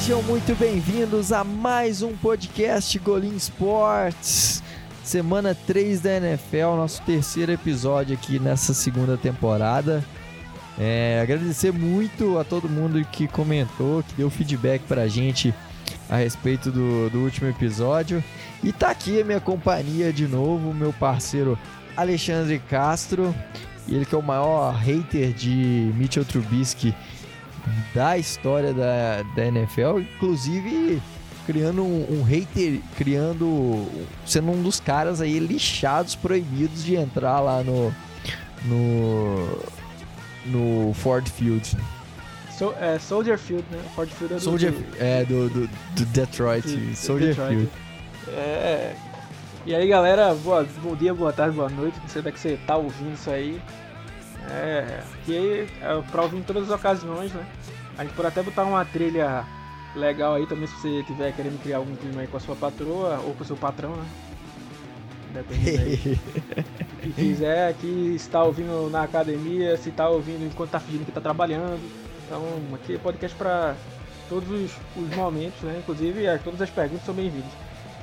Sejam muito bem-vindos a mais um podcast Golim Sports. Semana 3 da NFL, nosso terceiro episódio aqui nessa segunda temporada. É, agradecer muito a todo mundo que comentou, que deu feedback pra gente a respeito do, do último episódio. E tá aqui a minha companhia de novo, meu parceiro Alexandre Castro. Ele que é o maior hater de Mitchell Trubisky da história da, da NFL, inclusive criando um, um, hater, criando, sendo um dos caras aí lixados, proibidos de entrar lá no no, no Ford Field. So, é, Soldier Field, né? Ford Field é do, Soldier, do, é, do, do, do Detroit, de, Soldier Detroit. Field. É. E aí, galera, boa, bom dia, boa tarde, boa noite. Não sei onde é que você tá ouvindo isso aí. É, que é pra ouvir em todas as ocasiões, né? A gente pode até botar uma trilha legal aí também se você tiver querendo criar algum clima aí com a sua patroa ou com o seu patrão, né? Depende aí. Se quiser aqui, se tá ouvindo na academia, se tá ouvindo enquanto tá fingindo que tá trabalhando. Então, aqui é podcast para todos os, os, momentos, né? Inclusive, é, todas as perguntas são bem-vindas.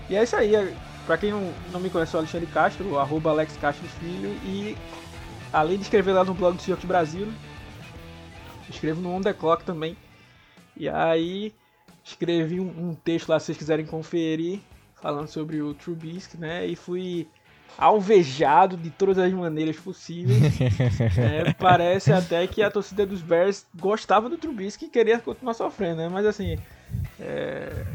E é isso aí. É, para quem não, não me conhece, eu sou Alexandre Castro, arroba Alex Castro Filho. E além de escrever lá no blog do Seahawks Brasil, escrevo no On The Clock também. E aí escrevi um, um, texto lá se vocês quiserem conferir, falando sobre o Trubisky, né? E fui alvejado de todas as maneiras possíveis. é, parece até que a torcida dos Bears gostava do Trubisky e queria continuar sofrendo, né? Mas assim, é...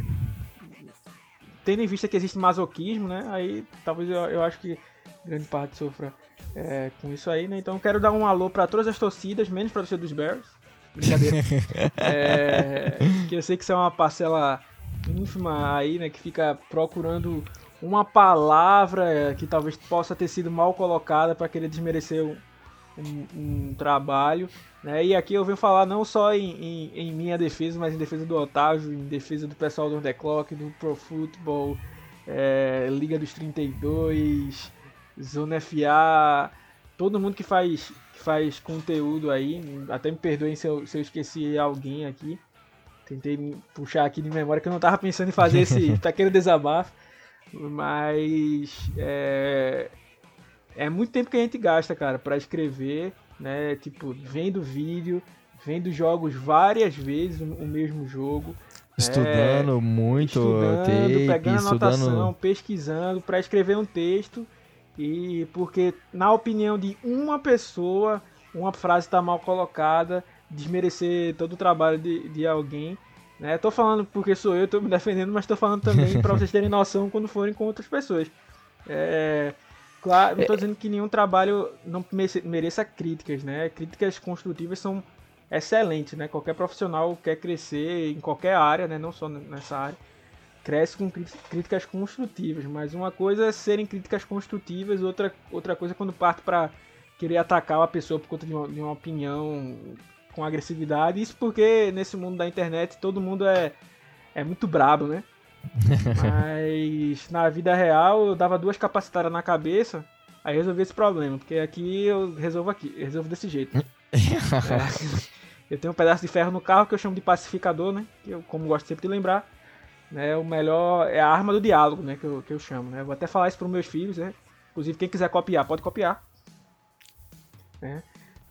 tendo em vista que existe masoquismo, né? Aí talvez eu, eu acho que grande parte sofra é, com isso aí, né? Então quero dar um alô para todas as torcidas, menos para a torcida dos Bears. Brincadeira. é, que eu sei que isso é uma parcela ínfima aí, né? Que fica procurando uma palavra que talvez possa ter sido mal colocada para querer desmerecer um, um, um, trabalho. Né? E aqui eu venho falar não só em, em, em, minha defesa, mas em defesa do Otávio, em defesa do pessoal do The Clock, do Pro Football, é, Liga dos 32, Zona FA, todo mundo que faz, que faz conteúdo aí, até me perdoem se eu, se eu esqueci alguém aqui. Tentei puxar aqui de memória que eu não estava pensando em fazer esse pequeno desabafo. Mas é, é muito tempo que a gente gasta, cara, para escrever, né? Tipo, vendo vídeo, vendo jogos várias vezes o mesmo jogo. Estudando é, muito, estudando, pegando anotação, estudando... pesquisando para escrever um texto e porque, na opinião de uma pessoa, uma frase está mal colocada, desmerecer todo o trabalho de, de alguém. Né? Tô falando porque sou eu, tô me defendendo, mas tô falando também para vocês terem noção quando forem com outras pessoas. É, claro, não tô dizendo que nenhum trabalho não mereça críticas, né? Críticas construtivas são excelentes, né? Qualquer profissional quer crescer em qualquer área, né? Não só nessa área cresce com críticas construtivas, mas uma coisa é serem críticas construtivas, outra, outra coisa é quando parte para querer atacar uma pessoa por conta de uma, de uma, opinião com agressividade. Isso porque nesse mundo da internet todo mundo é, é muito brabo, né? mas na vida real eu dava duas capacitadas na cabeça, aí resolvi esse problema, porque aqui eu resolvo aqui, eu resolvo desse jeito. é, eu tenho um pedaço de ferro no carro que eu chamo de pacificador, né? Que eu, como gosto sempre de lembrar né, o melhor é a arma do diálogo, né, que eu, que eu chamo, né? Vou até falar isso para os meus filhos, né? Inclusive quem quiser copiar, pode copiar. Né?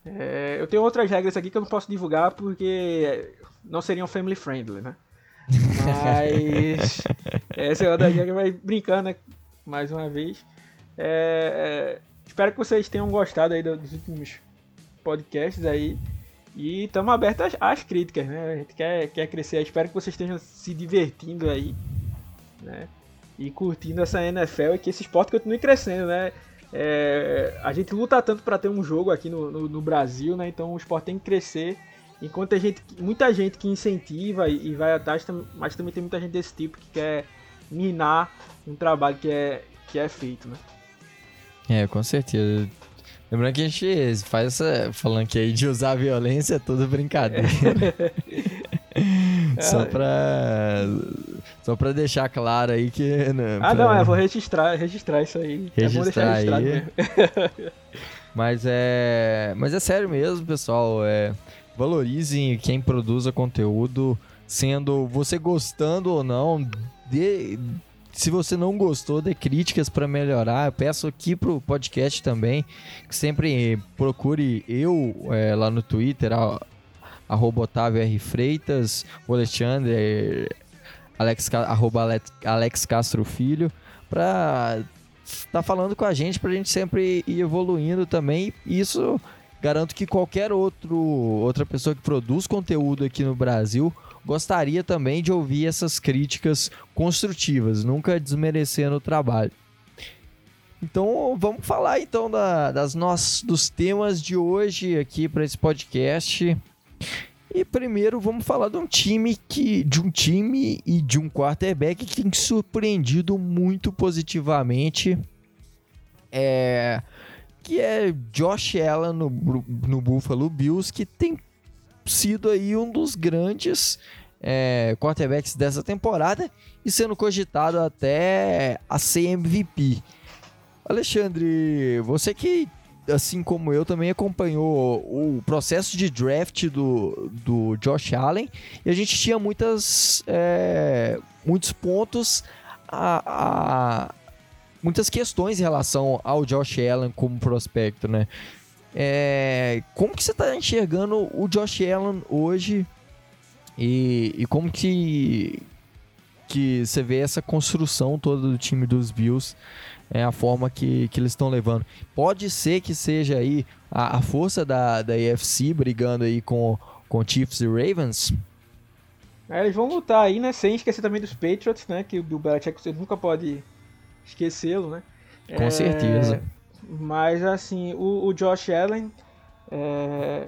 É, eu tenho outras regras aqui que eu não posso divulgar porque não seriam family friendly, né? Mas essa é outra regra que vai brincando, né? Mais uma vez. É, é, espero que vocês tenham gostado aí dos últimos podcasts aí. E estamos abertos às, às, críticas, né? A gente quer, quer crescer. Eu espero que vocês estejam se divertindo aí, né? E curtindo essa NFL e que esse esporte continue crescendo, né? É, a gente luta tanto para ter um jogo aqui no, no, no, Brasil, né? Então o esporte tem que crescer. Enquanto a gente, muita gente que incentiva e, e vai atrás, mas também tem muita gente desse tipo que quer minar um trabalho que é, que é feito, né? É, com certeza. Lembrando que a gente faz essa. Falando que aí de usar a violência é tudo brincadeira. só pra. Só pra deixar claro aí que. Né, ah, pra... não, é, vou registrar, registrar isso aí. Registrar é aí. mas é. Mas é sério mesmo, pessoal. É, valorizem quem produza conteúdo. sendo você gostando ou não, de, se você não gostou, dê críticas para melhorar. Eu peço aqui pro podcast também que sempre procure eu é, lá no Twitter, arroba Otávio R. Freitas, o Alexandre, Alex, arroba Alex Castro Filho, para estar tá falando com a gente, para a gente sempre ir evoluindo também. Isso garanto que qualquer outro, outra pessoa que produz conteúdo aqui no Brasil gostaria também de ouvir essas críticas construtivas, nunca desmerecendo o trabalho. Então vamos falar então da, das nossos, dos temas de hoje aqui para esse podcast. E primeiro vamos falar de um time que de um time e de um quarterback que tem surpreendido muito positivamente. É que é Josh Allen no, no Buffalo Bills, que tem sido aí um dos grandes é, quarterbacks dessa temporada e sendo cogitado até a ser MVP. Alexandre, você que, assim como eu, também acompanhou o processo de draft do, do Josh Allen e a gente tinha muitas, é, muitos pontos a, a, muitas questões em relação ao Josh Allen como prospecto, né? É, como que você está enxergando o Josh Allen hoje e, e, como que que você vê essa construção toda do time dos Bills, é a forma que, que eles estão levando. Pode ser que seja aí a, a força da, da AFC brigando aí com, com Chiefs e Ravens? É, eles vão lutar aí, né? Sem esquecer também dos Patriots, né? Que o Bill Belichick você nunca pode esquecê-lo, né? Com é, certeza. Mas assim, o, o Josh Allen é,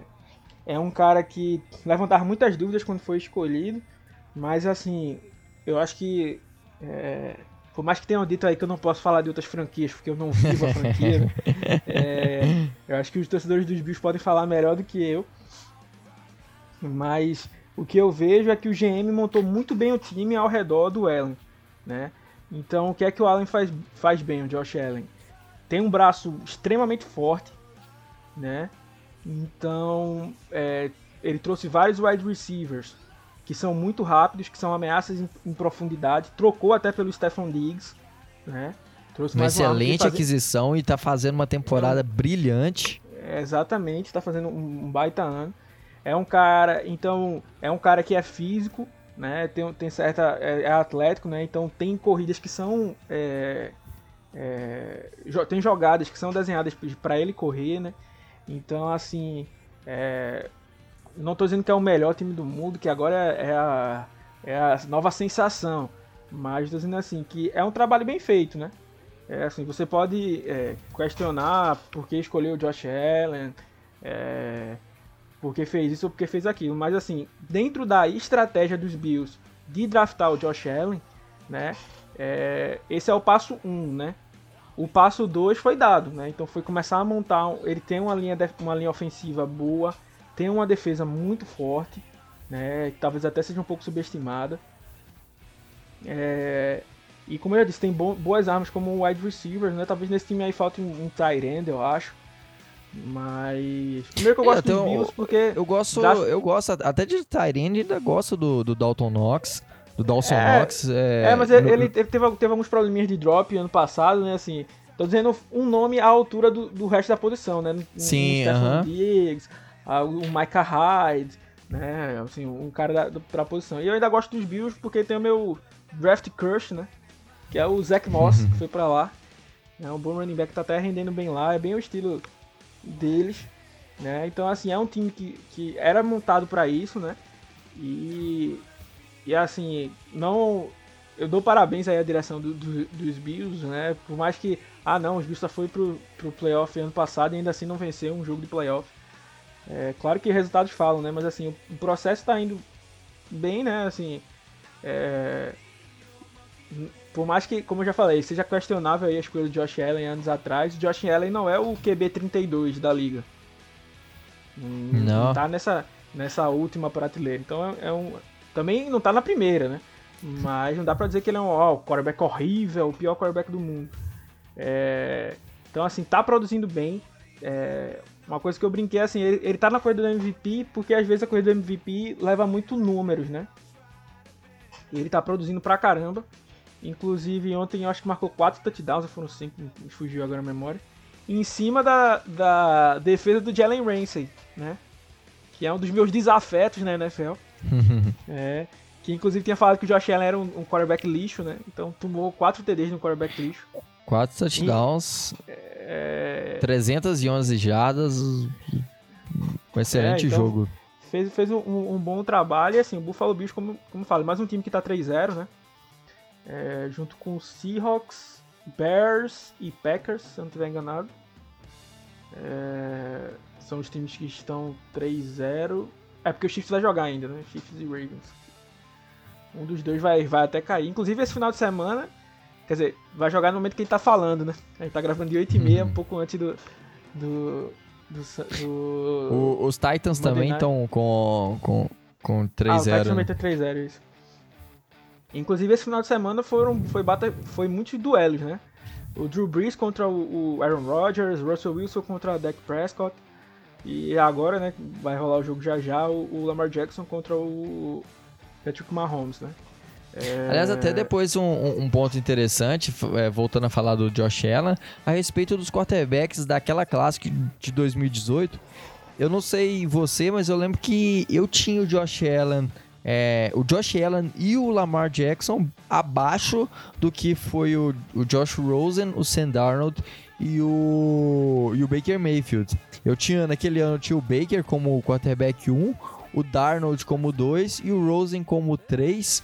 é, um cara que levantava muitas dúvidas quando foi escolhido, mas assim, eu acho que é, por mais que tenham dito aí que eu não posso falar de outras franquias, porque eu não vivo a franquia, é, eu acho que os torcedores dos Bills podem falar melhor do que eu. Mas o que eu vejo é que o GM montou muito bem o time ao redor do Allen, né? Então, o que é que o Allen faz, faz bem, o Josh Allen? Tem um braço extremamente forte, né? Então, é, ele trouxe vários wide receivers que são muito rápidos, que são ameaças em, em profundidade. Trocou até pelo Stephon Diggs, né? Trouxe uma excelente fazer... aquisição e está fazendo uma temporada é, brilhante. É, exatamente, está fazendo um, um baita ano. É um cara, então, é um cara que é físico, né? Tem, tem certa. É, é atlético, né? Então tem corridas que são. É, é, tem jogadas que são desenhadas para ele correr, né? Então, assim. É, não estou dizendo que é o melhor time do mundo, que agora é, a, é a nova sensação. Mas estou dizendo assim, que é um trabalho bem feito, né? É assim, você pode é, questionar por que escolheu o Josh Allen, é, porque fez isso ou porque fez aquilo. Mas assim, dentro da estratégia dos Bills de draftar o Josh Allen, né? É, esse é o passo 1, um, né? O passo 2 foi dado, né? Então foi começar a montar. Ele tem uma linha, uma linha ofensiva boa, tem uma defesa muito forte, né? Que talvez até seja um pouco subestimada. É, e como eu já disse, tem boas armas como wide receivers, né? Talvez nesse time aí falte um, um tight end, eu acho. Mas. Primeiro que eu gosto é, dos Bills porque. Eu gosto, das... eu gosto até de Tyrande, ainda gosto do, do Dalton Knox. Do Dawson é, Knox. É, é mas no... ele, teve, teve alguns probleminhas de drop ano passado, né? Assim, tô dizendo um nome à altura do, do resto da posição, né? Sim, uh -huh. Diggs, o Micah Hyde, né? Assim, um cara da, da posição. E eu ainda gosto dos Bills porque tem o meu draft crush, né? Que é o Zach Moss, que foi pra lá. É um bom running back, tá até rendendo bem lá. É bem o estilo deles, né? Então assim é um time que, que era montado para isso, né? E e assim não eu dou parabéns aí à direção do, do, dos Bills, né? Por mais que ah não os Bills só foi pro, pro playoff ano passado e ainda assim não venceu um jogo de playoff. É claro que resultados falam, né? Mas assim o, processo está indo bem, né? Assim é, por mais que, como eu já falei, seja questionável aí a escolha do Josh Allen anos atrás, o Josh Allen não é o QB32 da liga. Não. não tá nessa, nessa última prateleira. Então é, é, um. Também não tá na primeira, né? Mas não dá pra dizer que ele é um ó, quarterback horrível, o pior quarterback do mundo. É, então, assim, tá produzindo bem. É, uma coisa que eu brinquei assim, ele, ele tá na corrida do MVP porque às vezes a corrida do MVP leva muito números, né? Ele tá produzindo pra caramba. Inclusive, ontem eu acho que marcou 4 touchdowns, ou foram 5, me fugiu agora a memória. Em cima da, da defesa do Jalen Ramsey, né? Que é um dos meus desafetos na NFL. é, que inclusive tinha falado que o Josh Allen era um, um quarterback lixo, né? Então tomou 4 TDs no quarterback lixo. 4 touchdowns, é... 311 jadas, um excelente é, então, jogo. Fez, fez um, um, bom trabalho e assim, o Buffalo Bills, como, como eu falo, mais um time que tá 3-0, né? é, junto com Seahawks, Bears e Packers, se eu não estiver enganado. É, são os times que estão 3-0. É porque o Chiefs vai jogar ainda, né? Chiefs e Ravens. Um dos dois vai, vai até cair. Inclusive, esse final de semana, quer dizer, vai jogar no momento que a gente tá falando, né? A gente tá gravando de 8h30, uhum. um pouco antes do. do, do, do o, os Titans Monday também estão com, com, com 3-0. Ah, o Titans também tá 3-0, isso. Inclusive, esse final de semana foram, foi, bata, foi muitos duelos, né? O Drew Brees contra o, o Aaron Rodgers, Russell Wilson contra o Dak Prescott. E agora, né, vai rolar o jogo já já, o, Lamar Jackson contra o Patrick Mahomes, né? É... Aliás, até depois um, um ponto interessante, é, voltando a falar do Josh Allen, a respeito dos quarterbacks daquela classe de 2018. Eu não sei você, mas eu lembro que eu tinha o Josh Allen é, o Josh Allen e o Lamar Jackson abaixo do que foi o, o Josh Rosen, o Sam Darnold e o, e o Baker Mayfield. Eu tinha, naquele ano, tinha o Baker como quarterback 1, o Darnold como 2 e o Rosen como 3.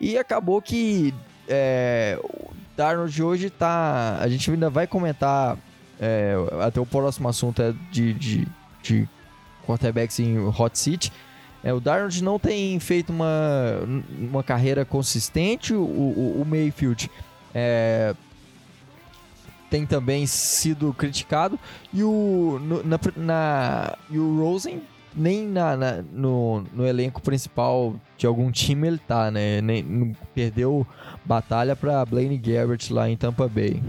E acabou que é, o Darnold hoje tá. A gente ainda vai comentar. É, até o próximo assunto é de, de, de quarterbacks em hot seat. É, o Darnold não tem feito uma, uma carreira consistente. O, o, o Mayfield é, tem também sido criticado. E o, no, na, na, e o Rosen nem na, na, no, no elenco principal de algum time ele tá, né? Nem, perdeu batalha para Blaine Gabbert lá em Tampa Bay.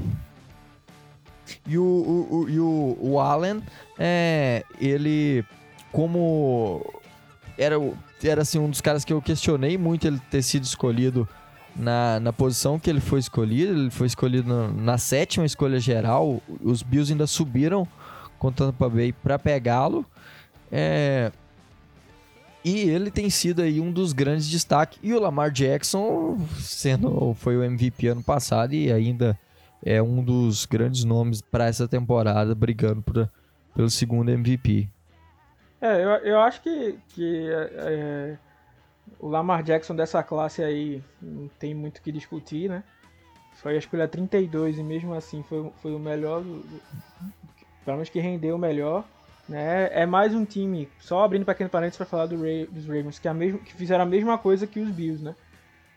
E o, o, o, e o, o Allen, é, ele como era, era assim, um dos caras que eu questionei muito ele ter sido escolhido na, na posição que ele foi escolhido. Ele foi escolhido na, na sétima escolha geral. Os Bills ainda subiram com o Tampa Bay para pegá-lo. É, e ele tem sido aí um dos grandes destaques. E o Lamar Jackson sendo foi o MVP ano passado e ainda é um dos grandes nomes para essa temporada, brigando por, pelo segundo MVP. É, eu, eu acho que, que é, é, o Lamar Jackson dessa classe aí não tem muito o que discutir, né? Foi a escolha 32 e mesmo assim foi, foi o melhor, pelo menos que rendeu o melhor. Né? É mais um time, só abrindo pequeno parênteses para falar do Ray, dos Ravens, que, é a mesmo, que fizeram a mesma coisa que os Bills, né?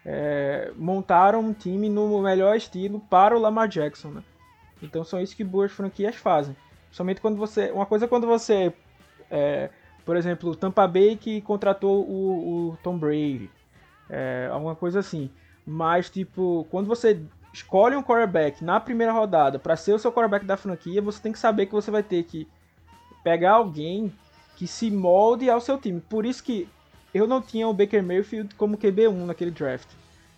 É, montaram um time no melhor estilo para o Lamar Jackson, né? Então são isso que boas franquias fazem. Somente quando você. Uma coisa é quando você é, por exemplo, o Tampa Bay que contratou o, o Tom Brady. É, alguma coisa assim. Mas, tipo, quando você escolhe um quarterback na primeira rodada para ser o seu quarterback da franquia, você tem que saber que você vai ter que pegar alguém que se molde ao seu time. Por isso que eu não tinha o Baker Mayfield como QB1 naquele draft.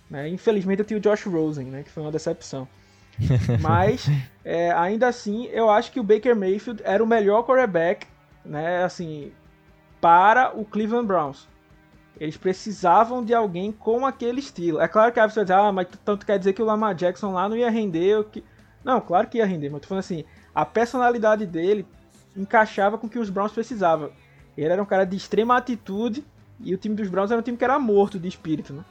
Né? Infelizmente eu tinha o Josh Rosen, né? que foi uma decepção. Mas, é, ainda assim, eu acho que o Baker Mayfield era o melhor quarterback né, assim, para o Cleveland Browns. Eles precisavam de alguém com aquele estilo. É claro que a pessoa diz, ah, mas tanto quer dizer que o Lamar Jackson lá não ia render. Que... Não, claro que ia render, mas tô falando assim, a personalidade dele encaixava com o que os Browns precisavam. Ele era um cara de extrema atitude e o time dos Browns era um time que era morto de espírito, né?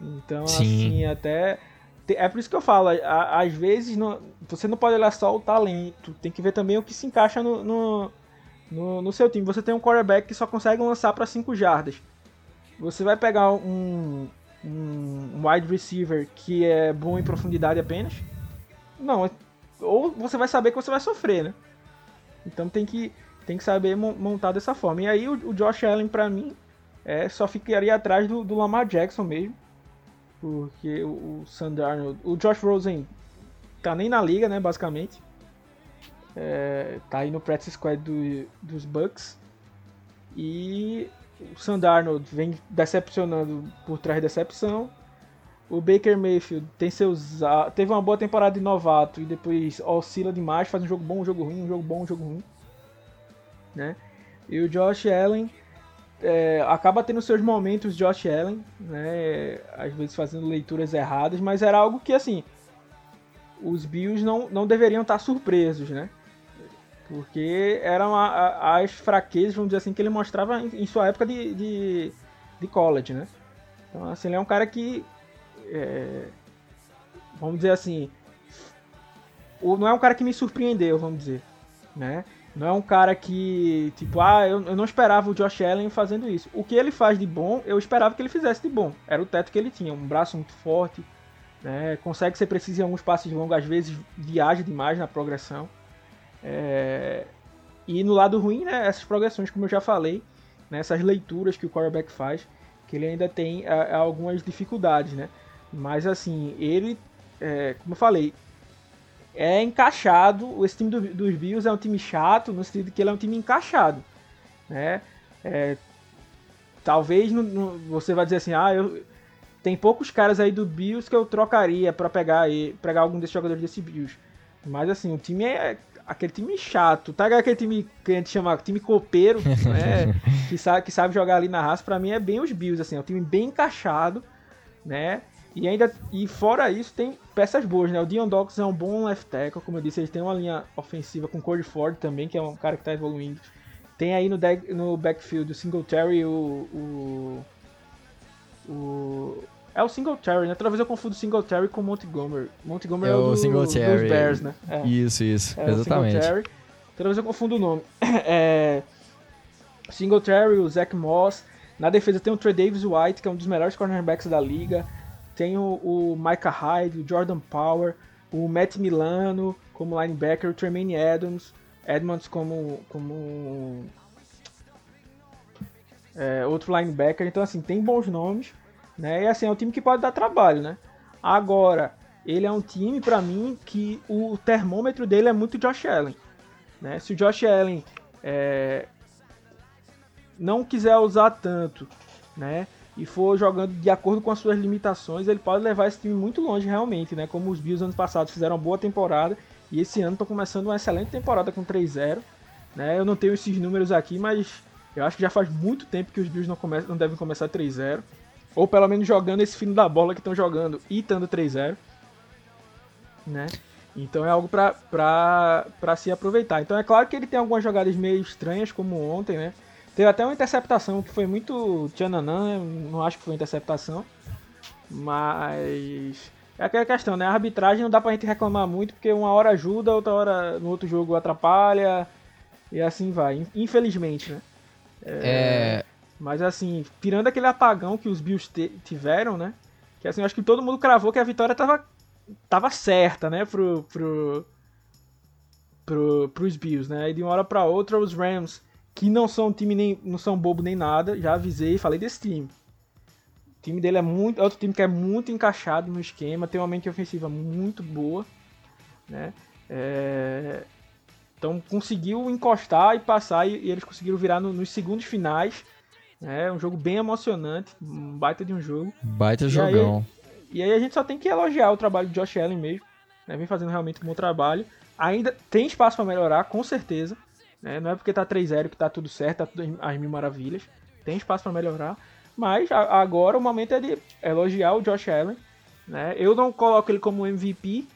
Então, Sim. assim, até. É por isso que eu falo, às vezes não... você não pode olhar só o talento, tem que ver também o que se encaixa no, no no, no seu time, você tem um quarterback que só consegue lançar para 5 jardas. Você vai pegar um, um, wide receiver que é bom em profundidade apenas? Não, ou você vai saber que você vai sofrer, né? Então tem que, tem que saber montar dessa forma. E aí o, o Josh Allen, para mim, é, só ficaria atrás do, do, Lamar Jackson mesmo. Porque o, o Sandarno, o Josh Rosen tá nem na liga, né, basicamente. É, tá aí no practice squad do, dos Bucks. E o Sandarnold vem decepcionando por trás de decepção. o Baker Mayfield tem seus, teve uma boa temporada de novato e depois oscila demais, faz um jogo bom, um jogo ruim, um jogo bom, um jogo ruim. Né? E o Josh Allen é, acaba tendo seus momentos Josh Allen, né? Às vezes fazendo leituras erradas, mas era algo que assim os Bills não, não deveriam estar surpresos, né? Porque eram a, a, as fraquezas, vamos dizer assim, que ele mostrava em, em sua época de, de, de, college, né? Então, assim, ele é um cara que, é, vamos dizer assim, não é um cara que me surpreendeu, vamos dizer, né? Não é um cara que, tipo, ah, eu, eu não esperava o Josh Allen fazendo isso. O que ele faz de bom, eu esperava que ele fizesse de bom. Era o teto que ele tinha, um braço muito forte, né? consegue ser preciso em alguns passos longos, às vezes viaja demais na progressão. É... E no lado ruim, né, essas progressões, como eu já falei, né, essas leituras que o quarterback faz, que ele ainda tem é, é algumas dificuldades, né? Mas assim, ele, é, como eu falei, é encaixado. Esse time do, dos Bills é um time chato, no sentido que ele é um time encaixado, né? É, talvez no, no, você vai dizer assim, ah, eu, tem poucos caras aí do Bills que eu trocaria para pegar, pegar algum desses jogadores desse Bills. Mas assim, o time é aquele time chato, tá? Aquele time que a gente chama time copeiro, né? que, sabe, que sabe jogar ali na raça, para mim é bem os Bills, assim, é um time bem encaixado, né? E ainda e fora isso tem peças boas, né? O Dion Dawkins é um bom left tackle, como eu disse, eles têm uma linha ofensiva com Corey Ford também, que é um cara que tá evoluindo. Tem aí no, deck, no backfield o Singletary, o, o, o é o Singletary, né? Talvez eu confundo Singletary com Montgomery. Montgomery é, é o, do, Singletary. dos Bears, né? É. Isso, isso. É Exatamente. O Talvez eu confundo o nome. é... Singletary, o Zach Moss. Na defesa tem o Trey Davis White, que é um dos melhores cornerbacks da liga. Tem o, o Micah Hyde, o Jordan Power, o Matt Milano como linebacker, o Tremaine Adams, Edmonds como, como é, outro linebacker. Então, assim, tem bons nomes. Né? E assim, é um time que pode dar trabalho, né? Agora, ele é um time, para mim, que o termômetro dele é muito Josh Allen. Né? Se o Josh Allen é, não quiser usar tanto, né? E for jogando de acordo com as suas limitações, ele pode levar esse time muito longe realmente, né? Como os Bills ano passado fizeram uma boa temporada e esse ano estão começando uma excelente temporada com 3-0. Né? Eu não tenho esses números aqui, mas eu acho que já faz muito tempo que os Bills não, começam, não devem começar 3-0. Ou pelo menos jogando esse fino da bola que estão jogando e estando 3-0. Né? Então é algo pra se aproveitar. Então é claro que ele tem algumas jogadas meio estranhas, como ontem, né? Teve até uma interceptação que foi muito tchananã, não acho que foi interceptação. Mas é aquela questão, né? A arbitragem não dá pra gente reclamar muito, porque uma hora ajuda, outra hora no outro jogo atrapalha. E assim vai, infelizmente, né? É... Mas assim, tirando aquele apagão que os Bills tiveram, né? Que assim, acho que todo mundo cravou que a vitória tava, tava certa, né? Pro, pro, pro, pros Bills, né? E de uma hora para outra os Rams, que não são um time nem. não são bobo nem nada, já avisei e falei desse time. O time dele é muito. É outro time que é muito encaixado no esquema, tem uma mente ofensiva muito boa, né? É... Então conseguiu encostar e passar e, e eles conseguiram virar no, nos segundos finais é um jogo bem emocionante, um baita de um jogo. Baita e jogão. Aí, e aí a gente só tem que elogiar o trabalho de Josh Allen mesmo, né? Vem fazendo realmente um bom trabalho. Ainda tem espaço para melhorar, com certeza. Né? Não é porque tá 3-0 que tá tudo certo, tá tudo às mil maravilhas. Tem espaço para melhorar. Mas a, agora o momento é de elogiar o Josh Allen. Né? Eu não coloco ele como MVP,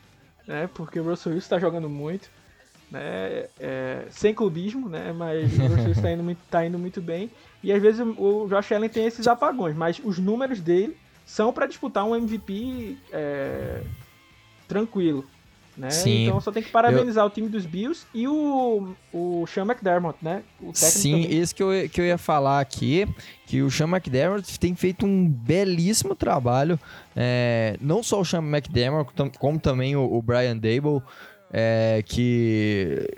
né? Porque o Russell Wilson está jogando muito. Né? É, sem clubismo, né? Mas o Wilson está indo, tá indo muito bem. E às vezes o Josh Allen tem esses apagões, mas os números dele são para disputar um MVP é, tranquilo. Né? Sim, então só tem que parabenizar eu... o time dos Bills e o, o Sean McDermott, né? Sim, também. isso que eu, que eu ia falar aqui, que o Sean McDermott tem feito um belíssimo trabalho, é, não só o Sean McDermott, como também o, o Brian Dable, é, que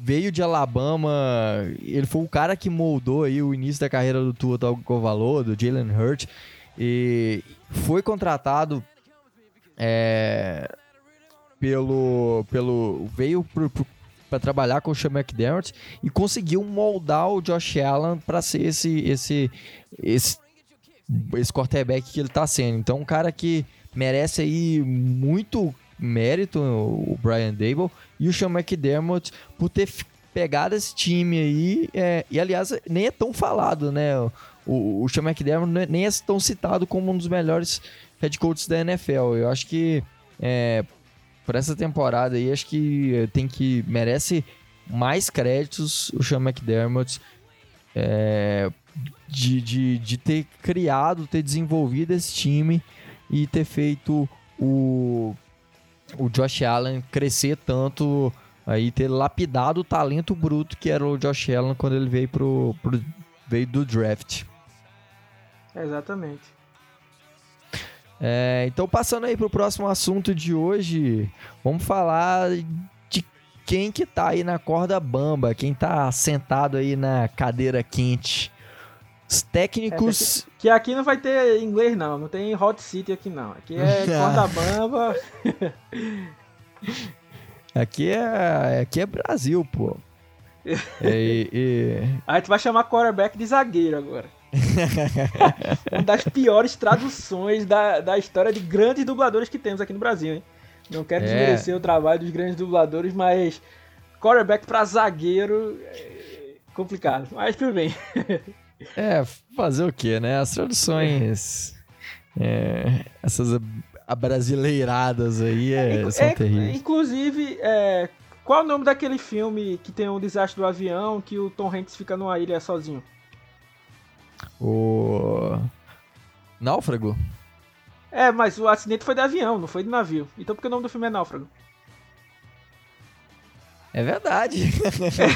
veio de Alabama, ele foi o cara que moldou aí o início da carreira do Tua Tagovailoa, do Jalen Hurt, e foi contratado é, pelo, pelo veio para trabalhar com o Sean McDermott e conseguiu moldar o Josh Allen para ser esse esse esse esse quarterback que ele está sendo. Então, um cara que merece aí muito mérito o Brian Dable e o Sean McDermott por ter pegado esse time aí. É, e aliás, nem é tão falado, né? O, o Sean McDermott é, nem é tão citado como um dos melhores head coaches da NFL. Eu acho que é, por essa temporada aí, acho que tem que merece mais créditos o Sean McDermott é, de, de, de ter criado, ter desenvolvido esse time e ter feito o, o Josh Allen crescer tanto aí ter lapidado o talento bruto que era o Josh Allen quando ele veio pro, pro veio do draft. Exatamente. É, então passando aí pro próximo assunto de hoje, vamos falar de quem que tá aí na corda bamba, quem tá sentado aí na cadeira quente. Os técnicos. É, que, aqui não vai ter inglês, não. Não tem hot city aqui, não. Aqui é corda bamba. aqui é, aqui é Brasil, pô. e, e... A gente vai chamar quarterback de zagueiro agora. Uma das piores traduções da, da história de grandes dubladores que temos aqui no Brasil, hein? Não quero é. desmerecer o trabalho dos grandes dubladores, mas quarterback pra zagueiro é complicado. Mas tudo bem. É, fazer o que, né? As traduções. É, essas abrasileiradas aí é, é, são é, terríveis. Inclusive, é, qual o nome daquele filme que tem um desastre do avião que o Tom Hanks fica numa ilha sozinho? O. Náufrago? É, mas o acidente foi de avião, não foi de navio. Então por que o nome do filme é Náufrago? É verdade.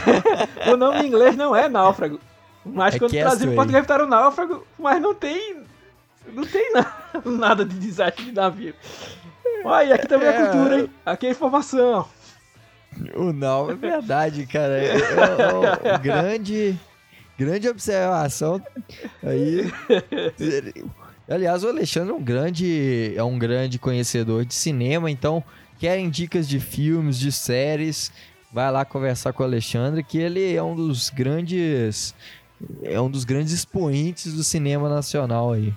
o nome em inglês não é Náufrago. Mas é quando o português para o náufrago, mas não tem. Não tem nada, nada de desastre de navio. Olha, aqui também é, é cultura, hein? Aqui é informação. O não, é verdade, cara. É, é, é grande, grande observação aí. Aliás, o Alexandre é um grande, é um grande conhecedor de cinema, então querem dicas de filmes, de séries, vai lá conversar com o Alexandre, que ele é um dos grandes é um dos grandes expoentes do cinema nacional aí.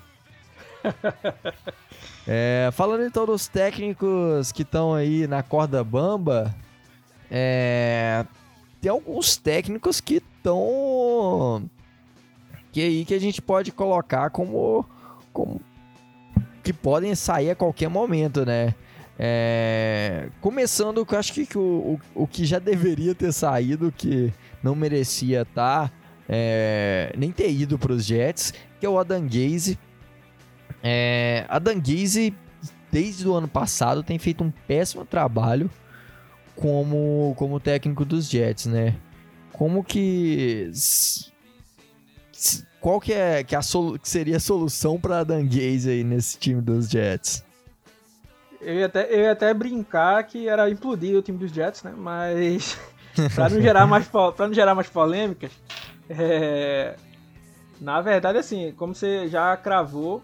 é, falando então dos técnicos que estão aí na corda bamba, é, tem alguns técnicos que estão que aí que a gente pode colocar como, como que podem sair a qualquer momento, né? É, começando, eu acho que, que o, o, o, que já deveria ter saído, que não merecia estar, tá, é, nem ter ido para os Jets, que é o Adam Gaze. É, Adam Gaze, desde o ano passado, tem feito um péssimo trabalho como, como técnico dos Jets, né? Como que... Qual que, é, que, a solu, que seria a solução para Adam Gaze aí nesse time dos Jets? Eu ia, até, eu ia até brincar que era implodir o time dos Jets, né? Mas para não gerar mais para não gerar mais polêmicas, é, na verdade, assim, como você já cravou,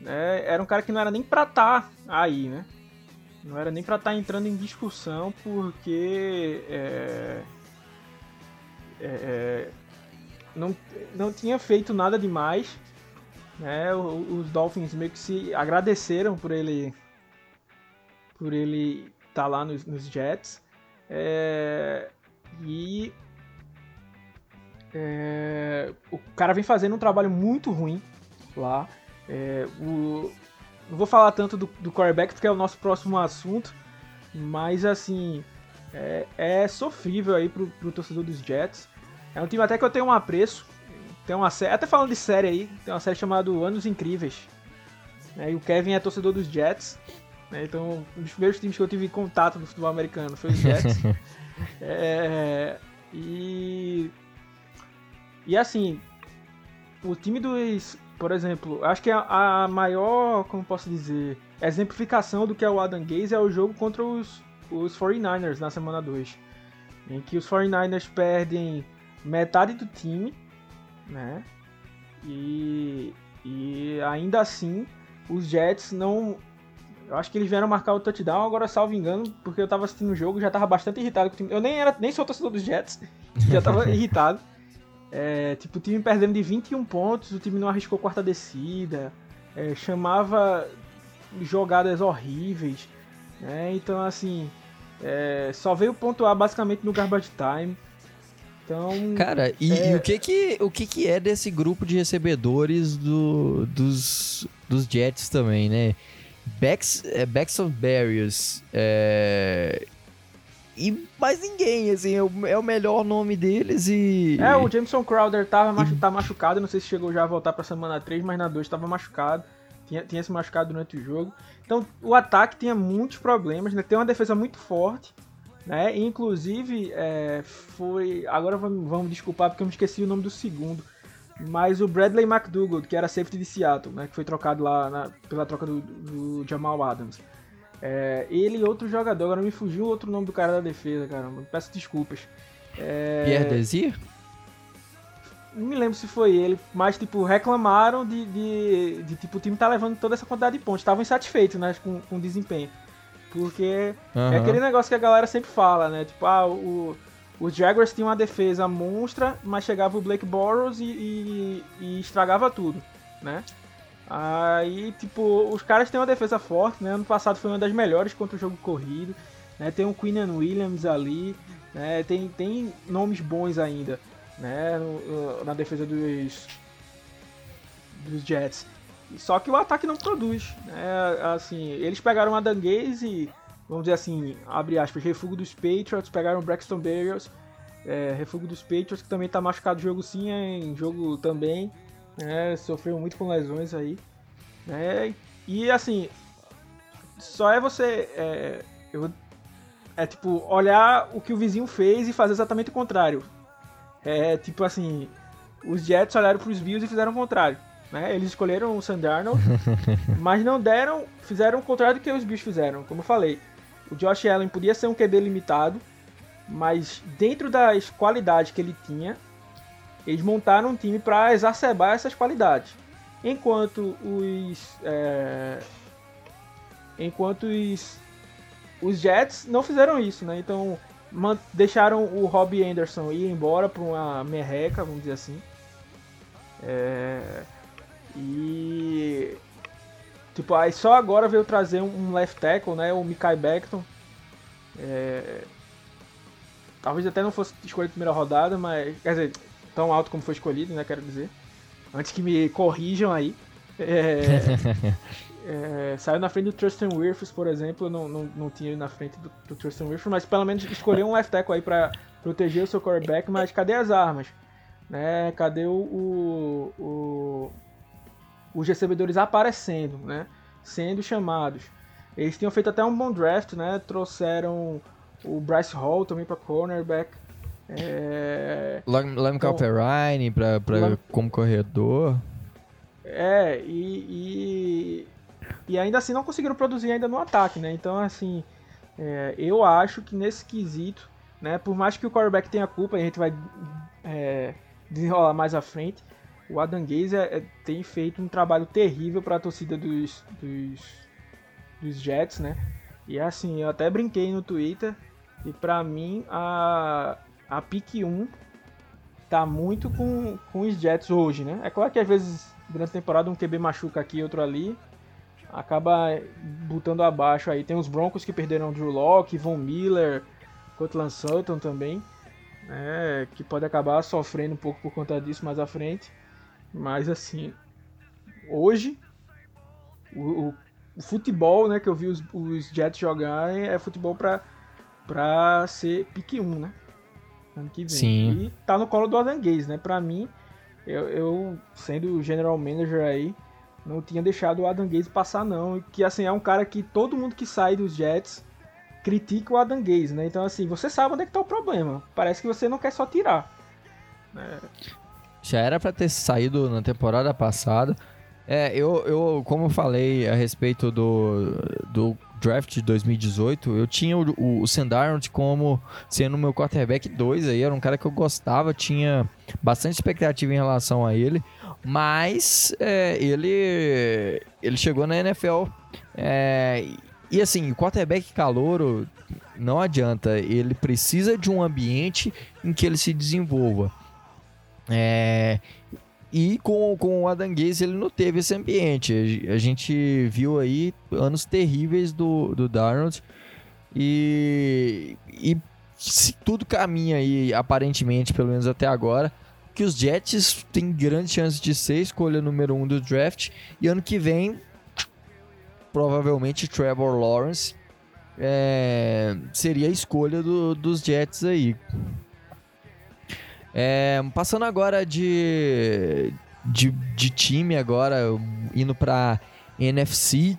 né, era um cara que não era nem pra estar tá aí, né? Não era nem pra estar tá entrando em discussão, porque é, é, é, não, não tinha feito nada demais. Né? Os Dolphins meio que se agradeceram por ele por ele estar tá lá nos, nos Jets. É, e é, o cara vem fazendo um trabalho muito ruim lá. É, o, não vou falar tanto do, do quarterback porque é o nosso próximo assunto, mas assim é, é sofrível aí pro, pro torcedor dos Jets. É um time até que eu tenho um apreço. Tem uma série, até falando de série aí, tem uma série chamada Anos Incríveis. Né, e o Kevin é torcedor dos Jets. Né, então, um dos primeiros times que eu tive contato no futebol americano foi os Jets. é, e e assim, o time dos. Por exemplo, acho que a, a maior, como posso dizer, exemplificação do que é o Adam Gaze é o jogo contra os, os 49ers na semana 2. Em que os 49ers perdem metade do time, né? E, e ainda assim, os Jets não. Eu acho que eles vieram marcar o touchdown, agora salvo engano, porque eu tava assistindo o jogo já tava bastante irritado com o time. Eu nem, era, nem sou torcedor dos Jets, já tava irritado. É, tipo, o time perdendo de 21 pontos, o time não arriscou quarta descida, é, chamava jogadas horríveis. Né? Então, assim, é, só veio pontuar basicamente no garbage time. Então, Cara, e, é... e, o, que que, o que que é desse grupo de recebedores do, dos, dos Jets também, né? Bex, é, Baxton Barriers é, e mais ninguém, assim, é o, é o, melhor nome deles e... É, o Jameson Crowder tava machu, tá machucado, não sei se chegou já a voltar pra semana 3, mas na 2 tava machucado, tinha, tinha se machucado durante o jogo. Então, o ataque tinha muitos problemas, né? Tem uma defesa muito forte, né? inclusive, é, foi... Agora vamos, vamos desculpar porque eu me esqueci o nome do segundo. Mas o Bradley McDougall, que era safety de Seattle, né? Que foi trocado lá na, pela troca do, do Jamal Adams. É, ele e outro jogador, agora me fugiu o outro nome do cara da defesa, caramba. Peço desculpas. É... Pierre Desir? Não me lembro se foi ele, mas tipo, reclamaram de, de, de tipo, o time tá levando toda essa quantidade de pontos. Estavam insatisfeitos, né, com, com o desempenho. Porque uhum. é aquele negócio que a galera sempre fala, né? Tipo, ah, o, os Jaguars tinham uma defesa monstra, mas chegava o Blake Bortles e, e, e estragava tudo, né? Aí, tipo, os caras têm uma defesa forte, né? Ano passado foi uma das melhores contra o jogo corrido, né? Tem o Quinn Williams ali, né? Tem, tem nomes bons ainda, né? Na defesa dos, dos Jets. Só que o ataque não produz, né? Assim, eles pegaram a Danguese e, vamos dizer assim, abre aspas, refúgio dos Patriots, pegaram o Braxton Berrios, é, refúgio dos Patriots, que também tá machucado jogo sim, em jogo também, né? Sofreu muito com lesões aí. Né? E assim, só é você. É, eu, é tipo, olhar o que o vizinho fez e fazer exatamente o contrário. É tipo assim, os Jets olharam para os Bills e fizeram o contrário. Né? Eles escolheram o Sam Darnold, mas não deram, fizeram o contrário do que os Bills fizeram. Como eu falei, o Josh Allen podia ser um QB limitado, mas dentro das qualidades que ele tinha, eles montaram um time para exacerbar essas qualidades. Enquanto os. É, enquanto os, os Jets não fizeram isso, né? Então deixaram o Robbie Anderson ir embora para uma merreca, vamos dizer assim. É, e tipo, aí só agora veio trazer um left tackle, né? O Mikai Beckton. É, talvez até não fosse escolha de primeira rodada, mas quer dizer, tão alto como foi escolhido, né? Quero dizer. Antes que me corrijam aí. É, é, saiu na frente do Tristan Wirfs, por exemplo. Não, não, não tinha ele na frente do, do Tristan Wirfs, mas pelo menos escolheu um left tackle aí pra proteger o seu quarterback. Mas cadê as armas? Né? Cadê o, o, o os recebedores aparecendo, né? Sendo chamados. Eles tinham feito até um bom draft, né? Trouxeram o Bryce Hall também para cornerback. É... Lame então, Perrine pra, pra, Lam... como corredor. É, e, e, e, ainda assim não conseguiram produzir ainda no ataque, né? Então, assim, é, eu acho que nesse quesito, né, por mais que o quarterback tenha culpa, a gente vai é, desenrolar mais à frente, o Adam Gaze é, é, tem feito um trabalho terrível para a torcida dos, dos, dos Jets, né? E assim, eu até brinquei no Twitter, e para mim a, a pick 1 tá muito com, com os Jets hoje, né? É claro que às vezes, durante a temporada, um QB machuca aqui, outro ali, acaba botando abaixo aí. Tem os Broncos que perderam Drew Locke, Von Miller, Cortland Sutton também, né? Que pode acabar sofrendo um pouco por conta disso mais à frente. Mas assim, hoje, o, o, o futebol né, que eu vi os, os Jets jogarem é futebol para ser pique 1, né? Ano que vem. Sim. E tá no colo do Adam Gaze, né? Pra mim, eu, eu sendo o general manager aí, não tinha deixado o Adam Gaze passar não. Que assim, é um cara que todo mundo que sai dos Jets critica o Adam Gaze, né? Então assim, você sabe onde é que tá o problema. Parece que você não quer só tirar. É. Já era para ter saído na temporada passada. É, eu, eu, como falei a respeito do, do draft de 2018, eu tinha o, o, o como sendo meu quarterback 2 aí, era um cara que eu gostava, tinha bastante expectativa em relação a ele, mas é, ele, ele chegou na NFL é, e assim, o quarterback calouro não adianta, ele precisa de um ambiente em que ele se desenvolva. É, e com, com o Adam Gaze ele não teve esse ambiente. A gente viu aí anos terríveis do, do Darnold. E, e se tudo caminha aí, aparentemente, pelo menos até agora, que os Jets têm grande chance de ser escolha número um do draft. E ano que vem, provavelmente Trevor Lawrence é, seria a escolha do, dos Jets aí. É, passando agora de, de, de, time, agora indo para NFC,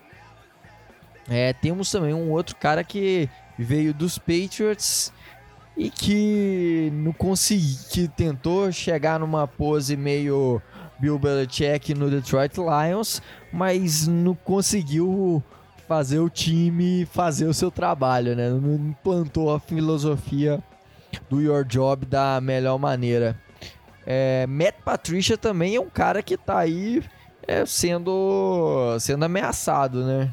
é, temos também um outro cara que veio dos Patriots e que não consegui, que tentou chegar numa pose meio Bill Belichick no Detroit Lions, mas não conseguiu fazer o time fazer o seu trabalho, né? Não implantou a filosofia do Your Job da melhor maneira. É, Matt Patricia também é um cara que tá aí é, sendo, sendo ameaçado, né?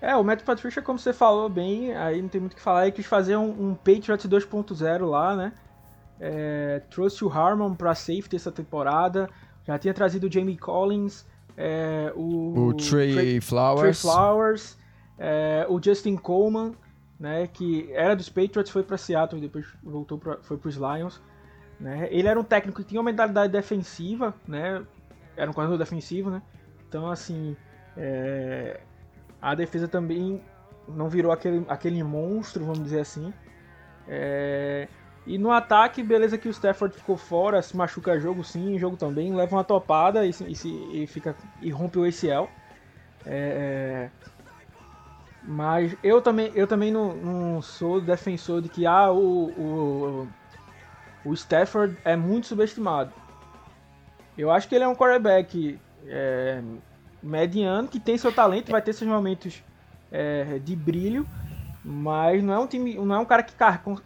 É, o Matt Patricia, como você falou bem, aí não tem muito o que falar, ele quis fazer um, um Patriots 2.0 lá, né? É, trouxe o Harmon pra safety essa temporada, já tinha trazido o Jamie Collins, é, o, o Trey, Trey Flowers, Trey Flowers é, o Justin Coleman, né, que era dos Patriots, foi para Seattle e depois voltou pra, foi para os Lions. Né? Ele era um técnico que tinha uma mentalidade defensiva, né? era um corredor defensivo, né? então assim é, a defesa também não virou aquele, aquele monstro, vamos dizer assim. É, e no ataque, beleza que o Stafford ficou fora, se machuca jogo sim, jogo também, leva uma topada e, e, e fica, e rompe o ACL. É, é, mas eu também, eu também não, não, sou defensor de que ah, o, o, o Stafford é muito subestimado. Eu acho que ele é um quarterback é, mediano, que tem seu talento, vai ter seus momentos é, de brilho, mas não é um time, não é um cara que,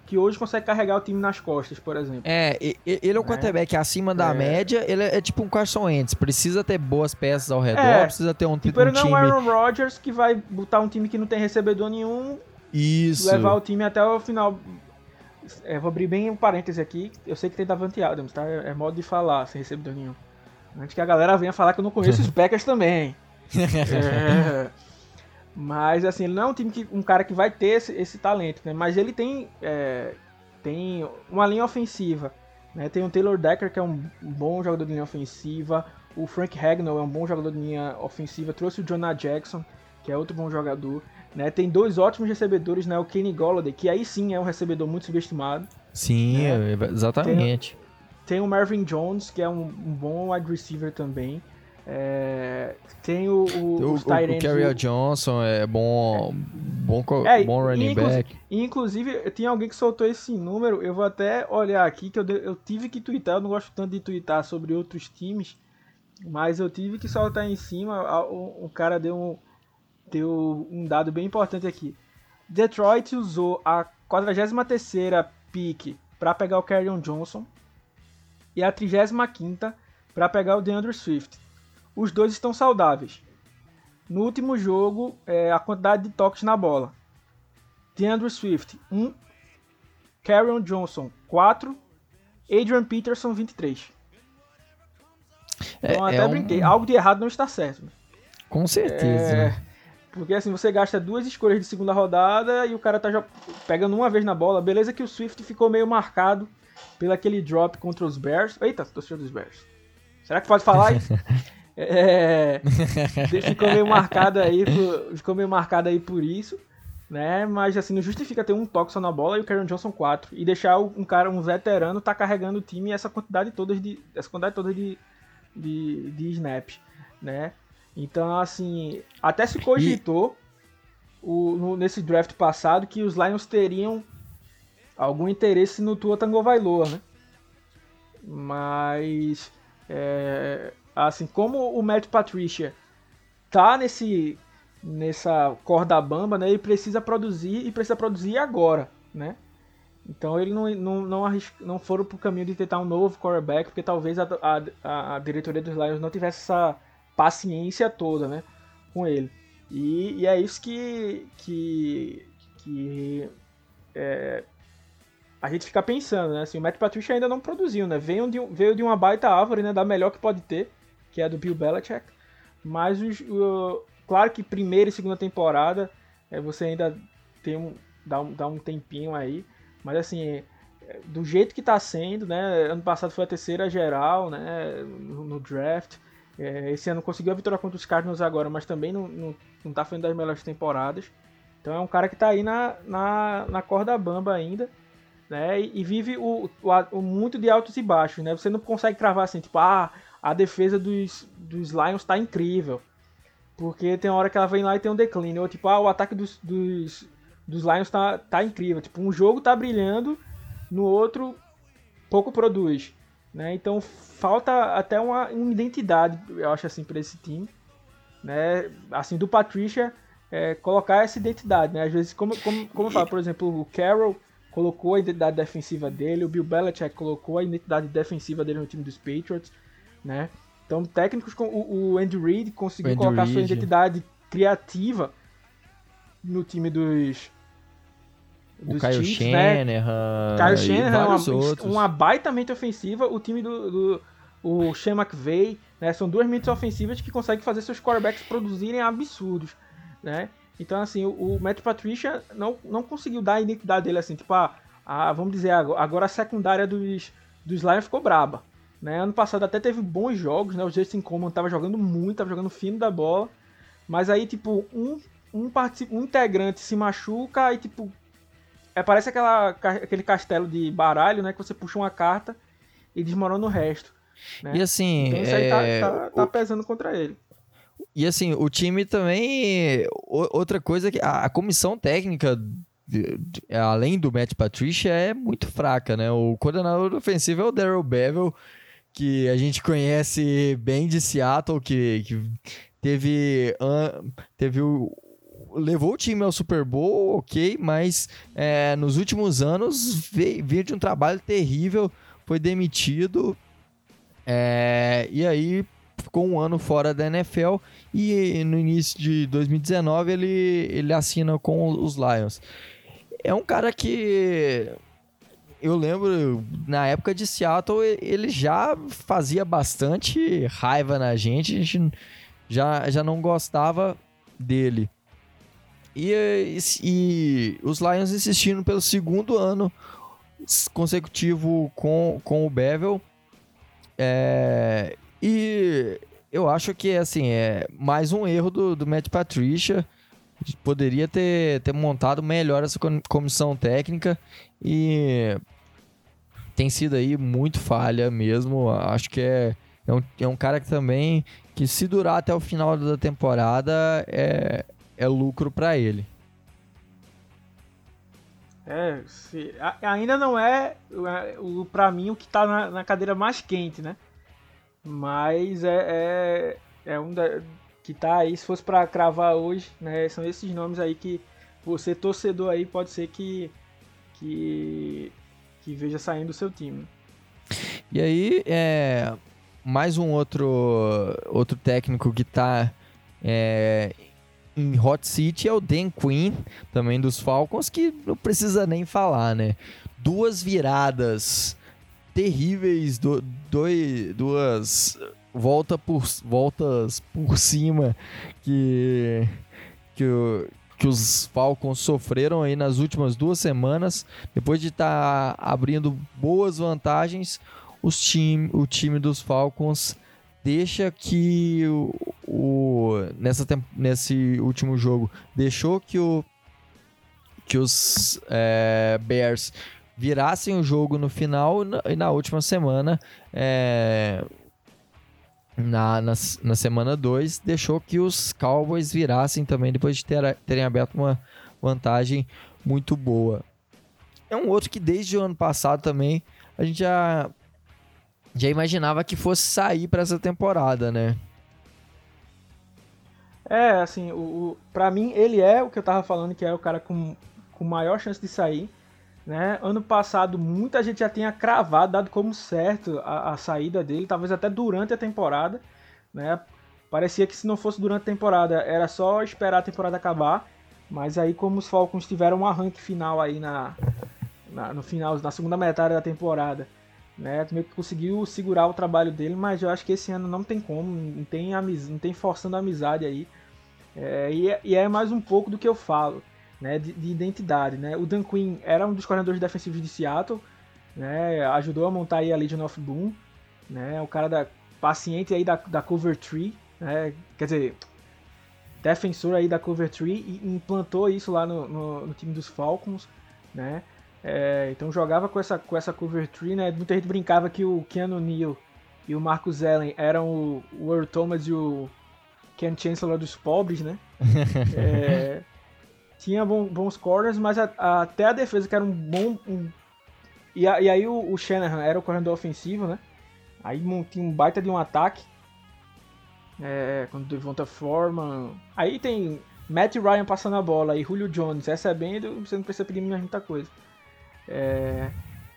que hoje consegue carregar o time nas costas, por exemplo. É, ele é um é. quarterback acima da é. média, ele é, é, tipo um Carson Wentz, precisa ter boas peças ao redor, é. precisa ter um, tipo, um ele time... não é o Aaron Rodgers que vai botar um time que não tem recebedor nenhum, Isso. levar o time até o final. É, vou abrir bem um parêntese aqui, eu sei que tem Davante Adams, tá? É, modo de falar, sem recebedor nenhum. Antes que a galera venha falar que eu não conheço os Packers também. é... Mas assim, ele não é um time que um cara que vai ter esse, esse talento, né? Mas ele tem é, tem uma linha ofensiva, né? Tem o Taylor Decker que é um bom jogador de linha ofensiva, o Frank Hagnall é um bom jogador de linha ofensiva, trouxe o Jonah Jackson que é outro bom jogador, né? Tem dois ótimos recebedores, né? O Kenny Golladay que aí sim é um recebedor muito subestimado. Sim, né? É, exatamente. Tem, tem, o Marvin Jones que é um, um bom wide receiver também. É, tem o, o, o, o, Johnson é bom, bom, é, bom running inclu back. Inclusive, tem alguém que soltou esse número. Eu vou até olhar aqui que eu, eu tive que twittar. Eu não gosto tanto de twittar sobre outros times, mas eu tive que soltar em cima. O, o cara deu um, deu um dado bem importante aqui. Detroit usou a 43 pick para pegar o Carrion Johnson e a 35 para pegar o DeAndre Swift os dois estão saudáveis. No último jogo, é, a quantidade de toques na bola. DeAndre Swift, 1. Carrion Johnson, 4. Adrian Peterson, 23. É, então, até é brinquei. Um... Algo de errado não está certo. Com certeza. É, porque assim, você gasta duas escolhas de segunda rodada e o cara tá já pegando uma vez na bola. Beleza que o Swift ficou meio marcado pelo aquele drop contra os Bears. Eita, torcedor dos Bears. Será que pode falar isso? É, ficou meio marcado aí, por, ficou meio marcado aí por isso, né? Mas assim, não justifica ter um toque só na bola e o Karen Johnson 4 e deixar um cara, um veterano, tá carregando o time essa quantidade toda de essa quantidade toda de, de, de snaps, né? Então, assim, até se cogitou e... o, no, nesse draft passado que os Lions teriam algum interesse no Tua Tagovailoa, né? Mas é, Assim, como o Matt Patricia tá nesse nessa corda bamba, né? Ele precisa produzir e precisa produzir agora, né? Então ele não, não, não, arrisca, não foram pro caminho de tentar um novo quarterback, porque talvez a, a, a diretoria dos Lions não tivesse essa paciência toda, né? Com ele. E, e é isso que, que, que é, a gente fica pensando, né? Assim, o Matt Patricia ainda não produziu, né? Veio de, veio de uma baita árvore, né? Da melhor que pode ter, que é do Bill Belichick. Mas, os, o, claro que primeira e segunda temporada é, você ainda tem um, dá, um, dá um tempinho aí. Mas, assim, é, do jeito que tá sendo, né? Ano passado foi a terceira geral, né? No, no draft. É, esse ano conseguiu a vitória contra os Cardinals agora, mas também não, não, não tá fazendo das melhores temporadas. Então é um cara que tá aí na, na, na corda bamba ainda né? E, vive o, o, o, muito de altos e baixos, né? Você não consegue travar assim, tipo, ah, a defesa dos, dos Lions tá incrível. Porque tem hora que ela vem lá e tem um declínio. Ou tipo, ah, o ataque dos, dos, dos Lions tá, tá incrível. Tipo, um jogo tá brilhando, no outro pouco produz. Né? Então falta até uma, uma identidade, eu acho assim, para esse time. Né? Assim, do Patricia é, colocar essa identidade. Né? Às vezes, como, como, como eu falo, por exemplo, o Carroll colocou a identidade defensiva dele, o Bill Belichick colocou a identidade defensiva dele no time dos Patriots, né? Então, técnicos com o, Andy Reid conseguiu Andy colocar Reid. sua identidade criativa no time dos dos o Kyle Chiefs, Shanahan, né? Kyle Shanahan é uma, uma baita mente ofensiva, o time do, do o Sean McVay, né? São duas mentes ofensivas que conseguem fazer seus quarterbacks produzirem absurdos, né? Então, assim, o, o Matt Patricia não, não conseguiu dar a identidade dele assim, tipo, ah, a, vamos dizer, agora a secundária dos, dos Lions ficou braba. Né? Ano passado até teve bons jogos, né? O Justin Coleman tava jogando muito, tava jogando fino da bola. Mas aí, tipo, um, um, um integrante se machuca e, tipo, é, parece aquela, aquele castelo de baralho, né? Que você puxa uma carta e desmorona o resto. Né? E assim. Então isso aí é... tá, tá, tá pesando contra ele. E assim, o time também. Outra coisa que. A, a comissão técnica, além do Matt Patricia, é muito fraca, né? O coordenador ofensivo é o Daryl Bevel, que a gente conhece bem de Seattle, que, que teve. Teve o. Levou o time ao Super Bowl, ok, mas é, nos últimos anos veio, veio de um trabalho terrível, foi demitido. É, e aí ficou um ano fora da NFL e no início de 2019 ele, ele assina com os Lions. É um cara que eu lembro na época de Seattle ele já fazia bastante raiva na gente, a gente já, já não gostava dele. E, e, os Lions insistindo pelo segundo ano consecutivo com, com o Bevel. É, e eu acho que assim, é mais um erro do, do Matt Patricia. Poderia ter, ter montado melhor essa comissão técnica e tem sido aí muito falha mesmo. Acho que é, é, um, é um cara que também, que se durar até o final da temporada, é, é lucro para ele. É, se, ainda não é, é o para mim o que tá na, na, cadeira mais quente, né? Mas é, é, é um da, que tá aí, se fosse para cravar hoje, né? São esses nomes aí que você, torcedor aí, pode ser que, que, que veja saindo do seu time. E aí, é, mais um outro, outro técnico que tá é, em Hot City é o Dan Quinn, também dos Falcons, que não precisa nem falar, né? Duas viradas terríveis, do, dois, duas volta por, voltas por cima que, que, que os Falcons sofreram aí nas últimas duas semanas. Depois de estar tá abrindo boas vantagens, os time, o time dos Falcons deixa que o, o nessa, nesse último jogo deixou que o que os é, Bears virassem o jogo no final e na última semana, é, na, na, na, semana 2, deixou que os Cowboys virassem também depois de ter, terem aberto uma vantagem muito boa. É um outro que desde o ano passado também a gente já, já imaginava que fosse sair para essa temporada, né? É, assim, o, o, pra mim ele é o que eu tava falando, que é o cara com, com maior chance de sair. Né? Ano passado, muita gente já tinha cravado, dado como certo a, a, saída dele, talvez até durante a temporada. Né? Parecia que se não fosse durante a temporada, era só esperar a temporada acabar. Mas aí, como os Falcons tiveram um arranque final aí na, na, no final, na segunda metade da temporada. Né, meio que conseguiu segurar o trabalho dele, mas eu acho que esse ano não tem como, não tem, amiz, não tem forçando a amizade aí. É, e, é, e, é mais um pouco do que eu falo, né, de, de, identidade. Né? O Dan Quinn era um dos coordenadores defensivos de Seattle, né, ajudou a montar aí a Legion of Boom, né, o cara da paciente aí da, da Cover Tree, né, quer dizer, defensor aí da Cover Tree e implantou isso lá no, no, no time dos Falcons, né? É, então jogava com essa, com essa Cover Tree, né? Muita gente brincava que o Keanu Neal e o Marcus Allen eram o, o Earl Thomas e o Ken Chancellor dos pobres, né? é, tinha bons corners, mas a, a, até a defesa que era um bom... Um, e, a, e, aí o, o Shanahan era o corredor ofensivo, né? Aí tinha um baita de um ataque. É, quando Devonta Foreman. Aí tem Matt Ryan passando a bola e Julio Jones recebendo, você não precisa pedir muita coisa. É,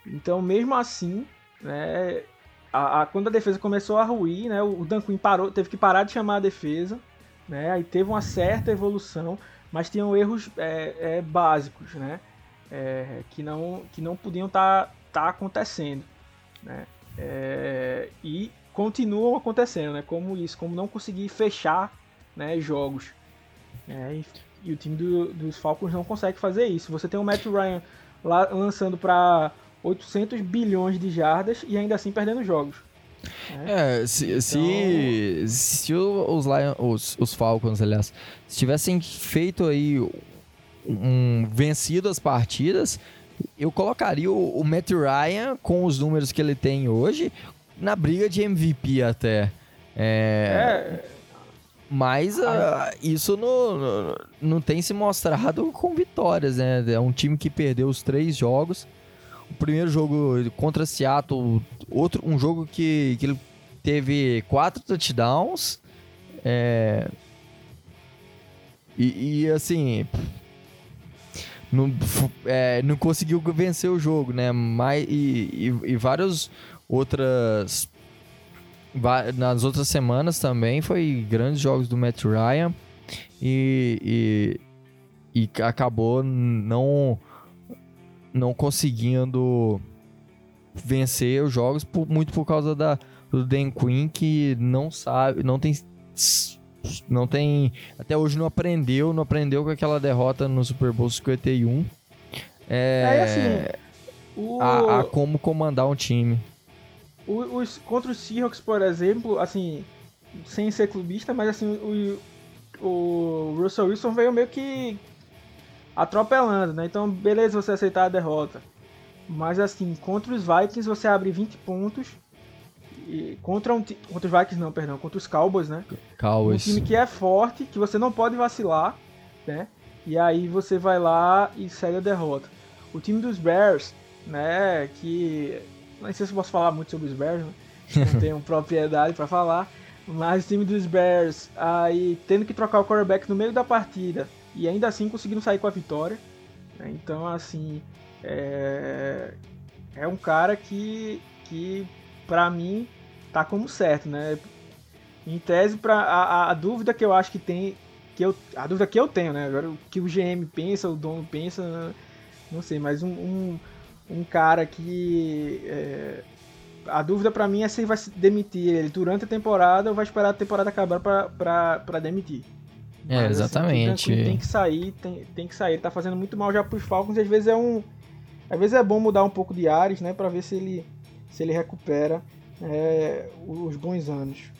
então, mesmo assim, né, a, a, quando a defesa começou a ruir, né, o Dan Quinn parou, teve que parar de chamar a defesa, né, aí teve uma certa evolução, mas tinham erros é, é, básicos, né, é, que, não, que não podiam estar tá, tá acontecendo. Né, é, e continuam acontecendo, né? Como isso, como não conseguir fechar né, jogos. É, e, e, o time do, dos Falcons não consegue fazer isso. Você tem o Matt Ryan lá, lançando para 800 bilhões de jardas e ainda assim perdendo jogos. É, é se, então... se, se os, Lions, os, os Falcons, aliás, se tivessem feito aí um, vencido as partidas, eu colocaria o, o Matt Ryan com os números que ele tem hoje na briga de MVP até. É. é... Mas uh, isso não, não tem se mostrado com vitórias, né? É um time que perdeu os três jogos. O primeiro jogo contra Seattle, outro, um jogo que, que ele teve quatro touchdowns. É... E, e assim, não, é, não conseguiu vencer o jogo, né? Mas, e, e, e vários outras. Nas outras semanas também foi grandes jogos do Matt Ryan e, e, e acabou não, não conseguindo vencer os jogos por, muito por causa da, do Dan Quinn que não sabe, não tem não tem até hoje não aprendeu, não aprendeu com aquela derrota no Super Bowl 51. É, é assim, o... a, a como comandar um time. Os, contra os Seahawks, por exemplo, assim, sem ser clubista, mas assim, o, o Russell Wilson veio meio que atropelando, né? Então, beleza você aceitar a derrota. Mas assim, contra os Vikings você abre 20 pontos. E contra um contra os Vikings não, perdão, contra os Cowboys, né? Cowboys. Um time que é forte, que você não pode vacilar, né? E aí você vai lá e segue a derrota. O time dos Bears, né, que não sei se posso falar muito sobre os Bears, né? não tenho propriedade para falar. Mas o time dos Bears aí tendo que trocar o quarterback no meio da partida e ainda assim conseguindo sair com a vitória. Né? Então, assim, é, é um cara que, que pra mim tá como certo, né? Em tese, pra, a, a dúvida que eu acho que tem, que eu, a dúvida que eu tenho, né? Agora o que o GM pensa, o dono pensa, não sei, mas um, um um cara que. É, a dúvida para mim é se ele vai se demitir ele durante a temporada ou vai esperar a temporada acabar para demitir. É, Mas, assim, exatamente. Assim, tem que sair, tem, tem que sair. Ele tá fazendo muito mal já pros Falcons e às vezes é um. Às vezes é bom mudar um pouco de ares, né? para ver se ele, se ele recupera é, os bons anos.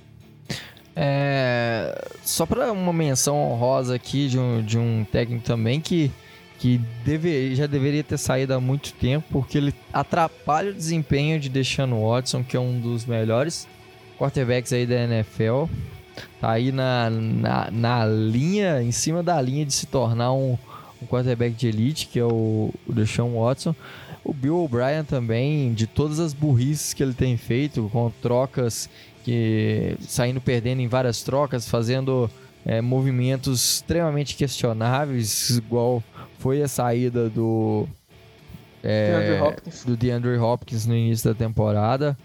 É, só para uma menção honrosa aqui de um, de um técnico também que que deve, já deveria ter saído há muito tempo, porque ele atrapalha o desempenho de Deshaun Watson, que é um dos melhores quarterbacks aí da NFL. Tá aí na, na, na linha, em cima da linha de se tornar um, um quarterback de elite, que é o, o Deshaun Watson. O Bill O'Brien também, de todas as burrices que ele tem feito, com trocas que saindo perdendo em várias trocas, fazendo é, movimentos extremamente questionáveis, igual foi a saída do é, DeAndre Hopkins. do DeAndre Hopkins no início da temporada.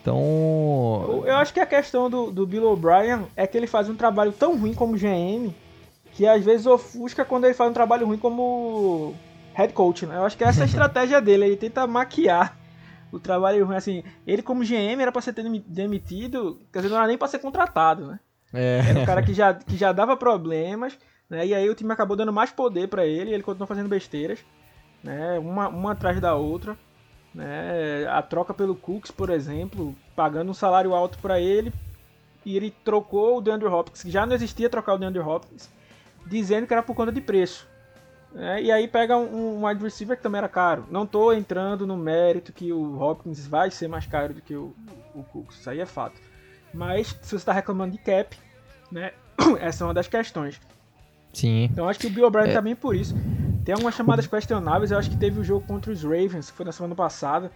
Então. Eu acho que a questão do, do Bill O'Brien é que ele faz um trabalho tão ruim como GM que às vezes ofusca quando ele faz um trabalho ruim como head coach, né? Eu acho que essa é a estratégia dele, ele tenta maquiar o trabalho ruim, assim, ele como GM era pra ser demitido, quer dizer, não era nem pra ser contratado, né? É. Era um cara que já, que já dava problemas, né? E aí o time acabou dando mais poder para ele, ele continuou fazendo besteiras, né? Uma, uma atrás da outra, né? A troca pelo Cooks, por exemplo, pagando um salário alto para ele, e ele trocou o DeAndre Hopkins, que já não existia trocar o DeAndre Hopkins, dizendo que era por conta de preço. É, e aí pega um, um wide receiver que também era caro. Não estou entrando no mérito que o Hopkins vai ser mais caro do que o, o Cooks, isso aí é fato. Mas se você está reclamando de cap, né, essa é uma das questões. Sim. Então acho que o Bill O'Brien é. também por isso. Tem algumas chamadas questionáveis, eu acho que teve o jogo contra os Ravens, que foi na semana passada.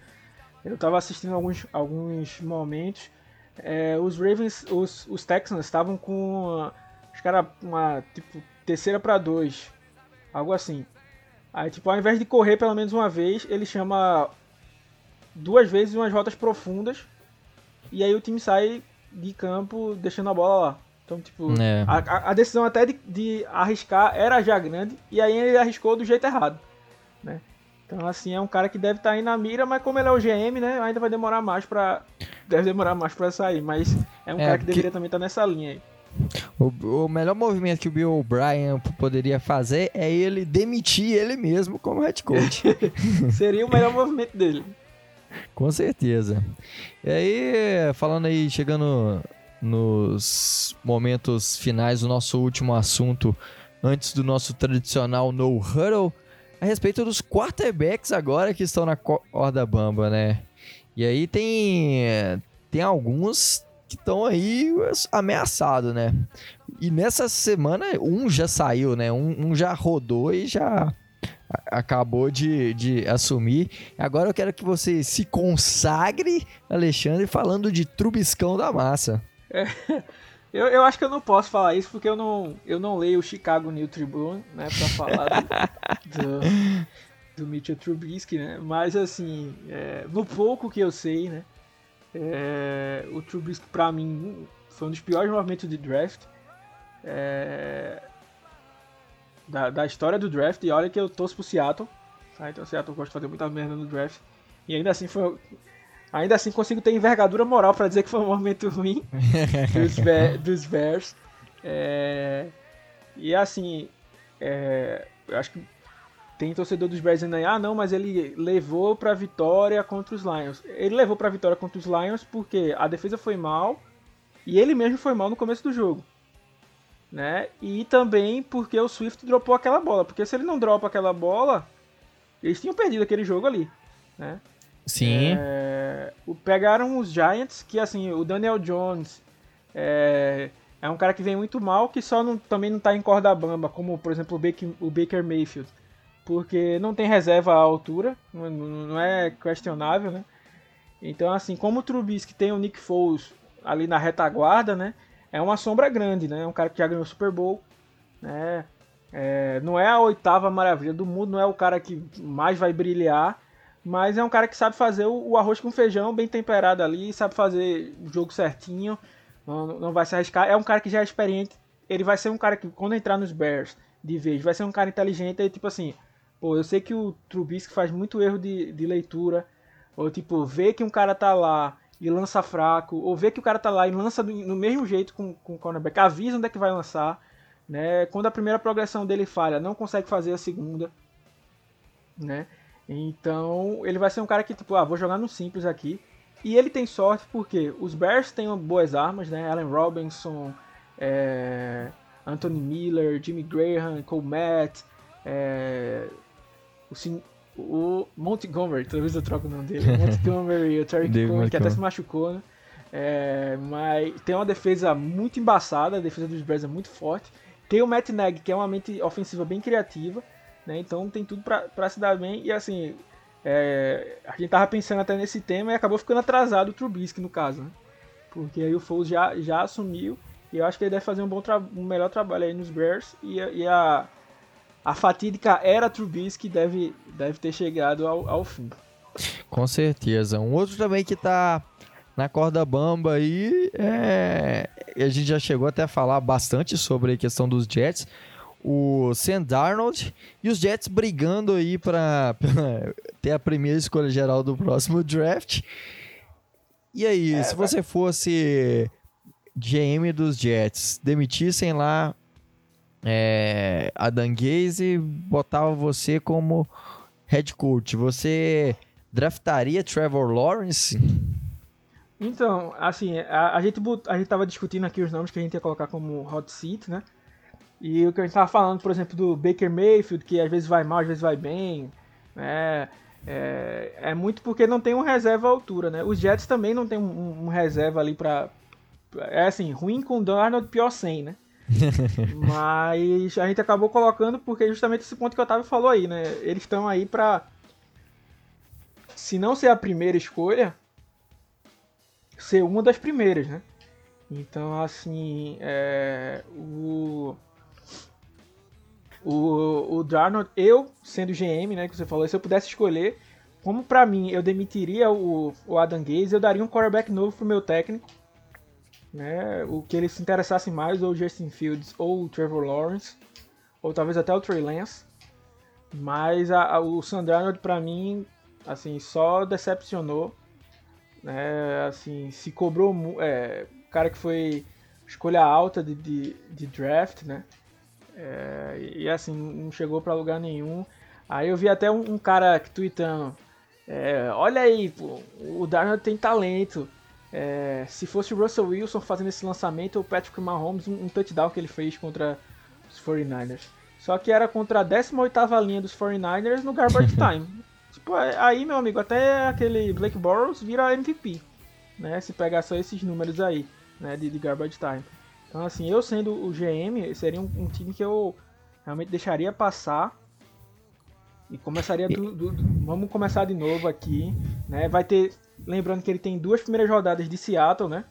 Eu estava assistindo alguns, alguns momentos. É, os Ravens, os, os Texans estavam com. Que era uma tipo terceira para dois Algo assim. Aí, tipo, ao invés de correr pelo menos uma vez, ele chama duas vezes umas rotas profundas. E aí o time sai de campo deixando a bola lá. Então, tipo, é. a, a, decisão até de, de, arriscar era já grande. E aí ele arriscou do jeito errado. Né? Então, assim, é um cara que deve estar tá aí na mira, mas como ele é o GM, né? Ainda vai demorar mais pra. Deve demorar mais pra sair. Mas é um é, cara que deveria também estar tá nessa linha aí. O, o, melhor movimento que o Bill O'Brien poderia fazer é ele demitir ele mesmo como head coach. Seria o melhor movimento dele. Com certeza. E aí, falando aí, chegando nos momentos finais do nosso último assunto, antes do nosso tradicional no huddle, a respeito dos quarterbacks agora que estão na corda bamba, né? E aí tem tem alguns que estão aí ameaçados, né? E nessa semana, um já saiu, né? Um, um já rodou e já acabou de, de assumir. Agora eu quero que você se consagre, Alexandre, falando de Trubiscão da massa. É, eu, eu acho que eu não posso falar isso porque eu não, eu não leio o Chicago New Tribune, né, pra falar do, do, do Mitchell Trubisky, né? Mas assim, é, no pouco que eu sei, né? É, o Trubisky, pra mim, foi um dos piores movimentos de draft é, da, da história do draft. E olha que eu torço pro Seattle. Tá? Então o Seattle gosta de fazer muita merda no draft. E ainda assim foi. Ainda assim consigo ter envergadura moral para dizer que foi um momento ruim dos, dos Bears. É, e assim, é, eu acho que tem torcedor dos Bears aí, ah não, mas ele levou pra vitória contra os Lions. Ele levou pra vitória contra os Lions porque a defesa foi mal e ele mesmo foi mal no começo do jogo. Né? E também porque o Swift dropou aquela bola. Porque se ele não dropa aquela bola, eles tinham perdido aquele jogo ali. Né? Sim. É, pegaram os Giants, que assim, o Daniel Jones é, é um cara que vem muito mal, que só não, também não tá em corda bamba, como por exemplo o Baker, o Baker Mayfield porque não tem reserva à altura, não é questionável, né? Então, assim, como o Trubisky tem o Nick Foles ali na retaguarda, né? É uma sombra grande, né? É um cara que já ganhou o Super Bowl, né? É, não é a oitava maravilha do mundo, não é o cara que mais vai brilhar, mas é um cara que sabe fazer o, arroz com feijão bem temperado ali, sabe fazer o jogo certinho, não, não vai se arriscar. É um cara que já é experiente, ele vai ser um cara que, quando entrar nos Bears de vez, vai ser um cara inteligente, e tipo assim, Pô, eu sei que o Trubisky faz muito erro de, de leitura. Ou tipo, vê que um cara tá lá e lança fraco. Ou vê que o cara tá lá e lança do, no mesmo jeito com, com o cornerback. Avisa onde é que vai lançar. Né? Quando a primeira progressão dele falha, não consegue fazer a segunda. Né? Então, ele vai ser um cara que, tipo, ah, vou jogar no simples aqui. E ele tem sorte porque os Bears têm boas armas, né? Allen Robinson, é... Anthony Miller, Jimmy Graham, Cole Matt, é o, sim, o Montgomery, talvez eu troque o nome dele. O Montgomery e o Terry Cohen, que até se machucou, né? É, mas tem uma defesa muito embaçada, a defesa dos Bears é muito forte. Tem o Matt Nagy, que é uma mente ofensiva bem criativa, né? Então tem tudo para se dar bem. E assim, é, a gente tava pensando até nesse tema e acabou ficando atrasado o Trubisky no caso, né? Porque aí o Foles já, já assumiu e eu acho que ele deve fazer um, bom um melhor trabalho aí nos Bears e, e a a fatídica era Trubisky deve, deve ter chegado ao, ao fim. Com certeza. Um outro também que tá na corda bamba aí, é... a gente já chegou até a falar bastante sobre a questão dos Jets. o Sam Darnold e os Jets brigando aí para ter a primeira escolha geral do próximo draft. E aí, é, se você fosse GM dos Jets, demitissem lá é, a Danguese e botava você como head coach, você draftaria Trevor Lawrence? Então, assim, a, a, gente, a gente tava discutindo aqui os nomes que a gente ia colocar como hot seat, né? E o que a gente tava falando, por exemplo, do Baker Mayfield, que às vezes vai mal, às vezes vai bem, né? É, é muito porque não tem um reserva à altura, né? Os Jets também não tem um, um reserva ali pra... É assim, ruim com Darnold, pior sem, né? Mas a gente acabou colocando porque justamente esse ponto que o Otávio falou aí, né? Eles estão aí pra... Se não ser a primeira escolha, ser uma das primeiras, né? Então, assim, é, o, o, o Darnold, eu sendo GM, né, que você falou, se eu pudesse escolher, como para mim eu demitiria o, o Adam Gaze, eu daria um quarterback novo pro meu técnico, né, o que ele se interessasse mais, ou Justin Fields, ou o Trevor Lawrence, ou talvez até o Trey Lance, mas a, a, o Sam Darnold para mim, assim, só decepcionou, né, assim, se cobrou, é, cara que foi escolha alta de, de, de draft, né, é, e assim, não chegou para lugar nenhum. Aí eu vi até um, um cara tweetando: é, Olha aí, pô, o Darnold tem talento. É, se fosse o Russell Wilson fazendo esse lançamento, o Patrick Mahomes, um, um touchdown que ele fez contra os 49ers. Só que era contra a 18 linha dos 49ers no garbage time. tipo, aí, meu amigo, até aquele Blake Bortles vira MVP. Né, se pegar só esses números aí, né, de, de garbage time. Então, assim, eu sendo o GM, seria um, um time que eu realmente deixaria passar e começaria do, do, do, vamos começar de novo aqui, né? Vai ter, lembrando que ele tem duas primeiras rodadas de Seattle, né?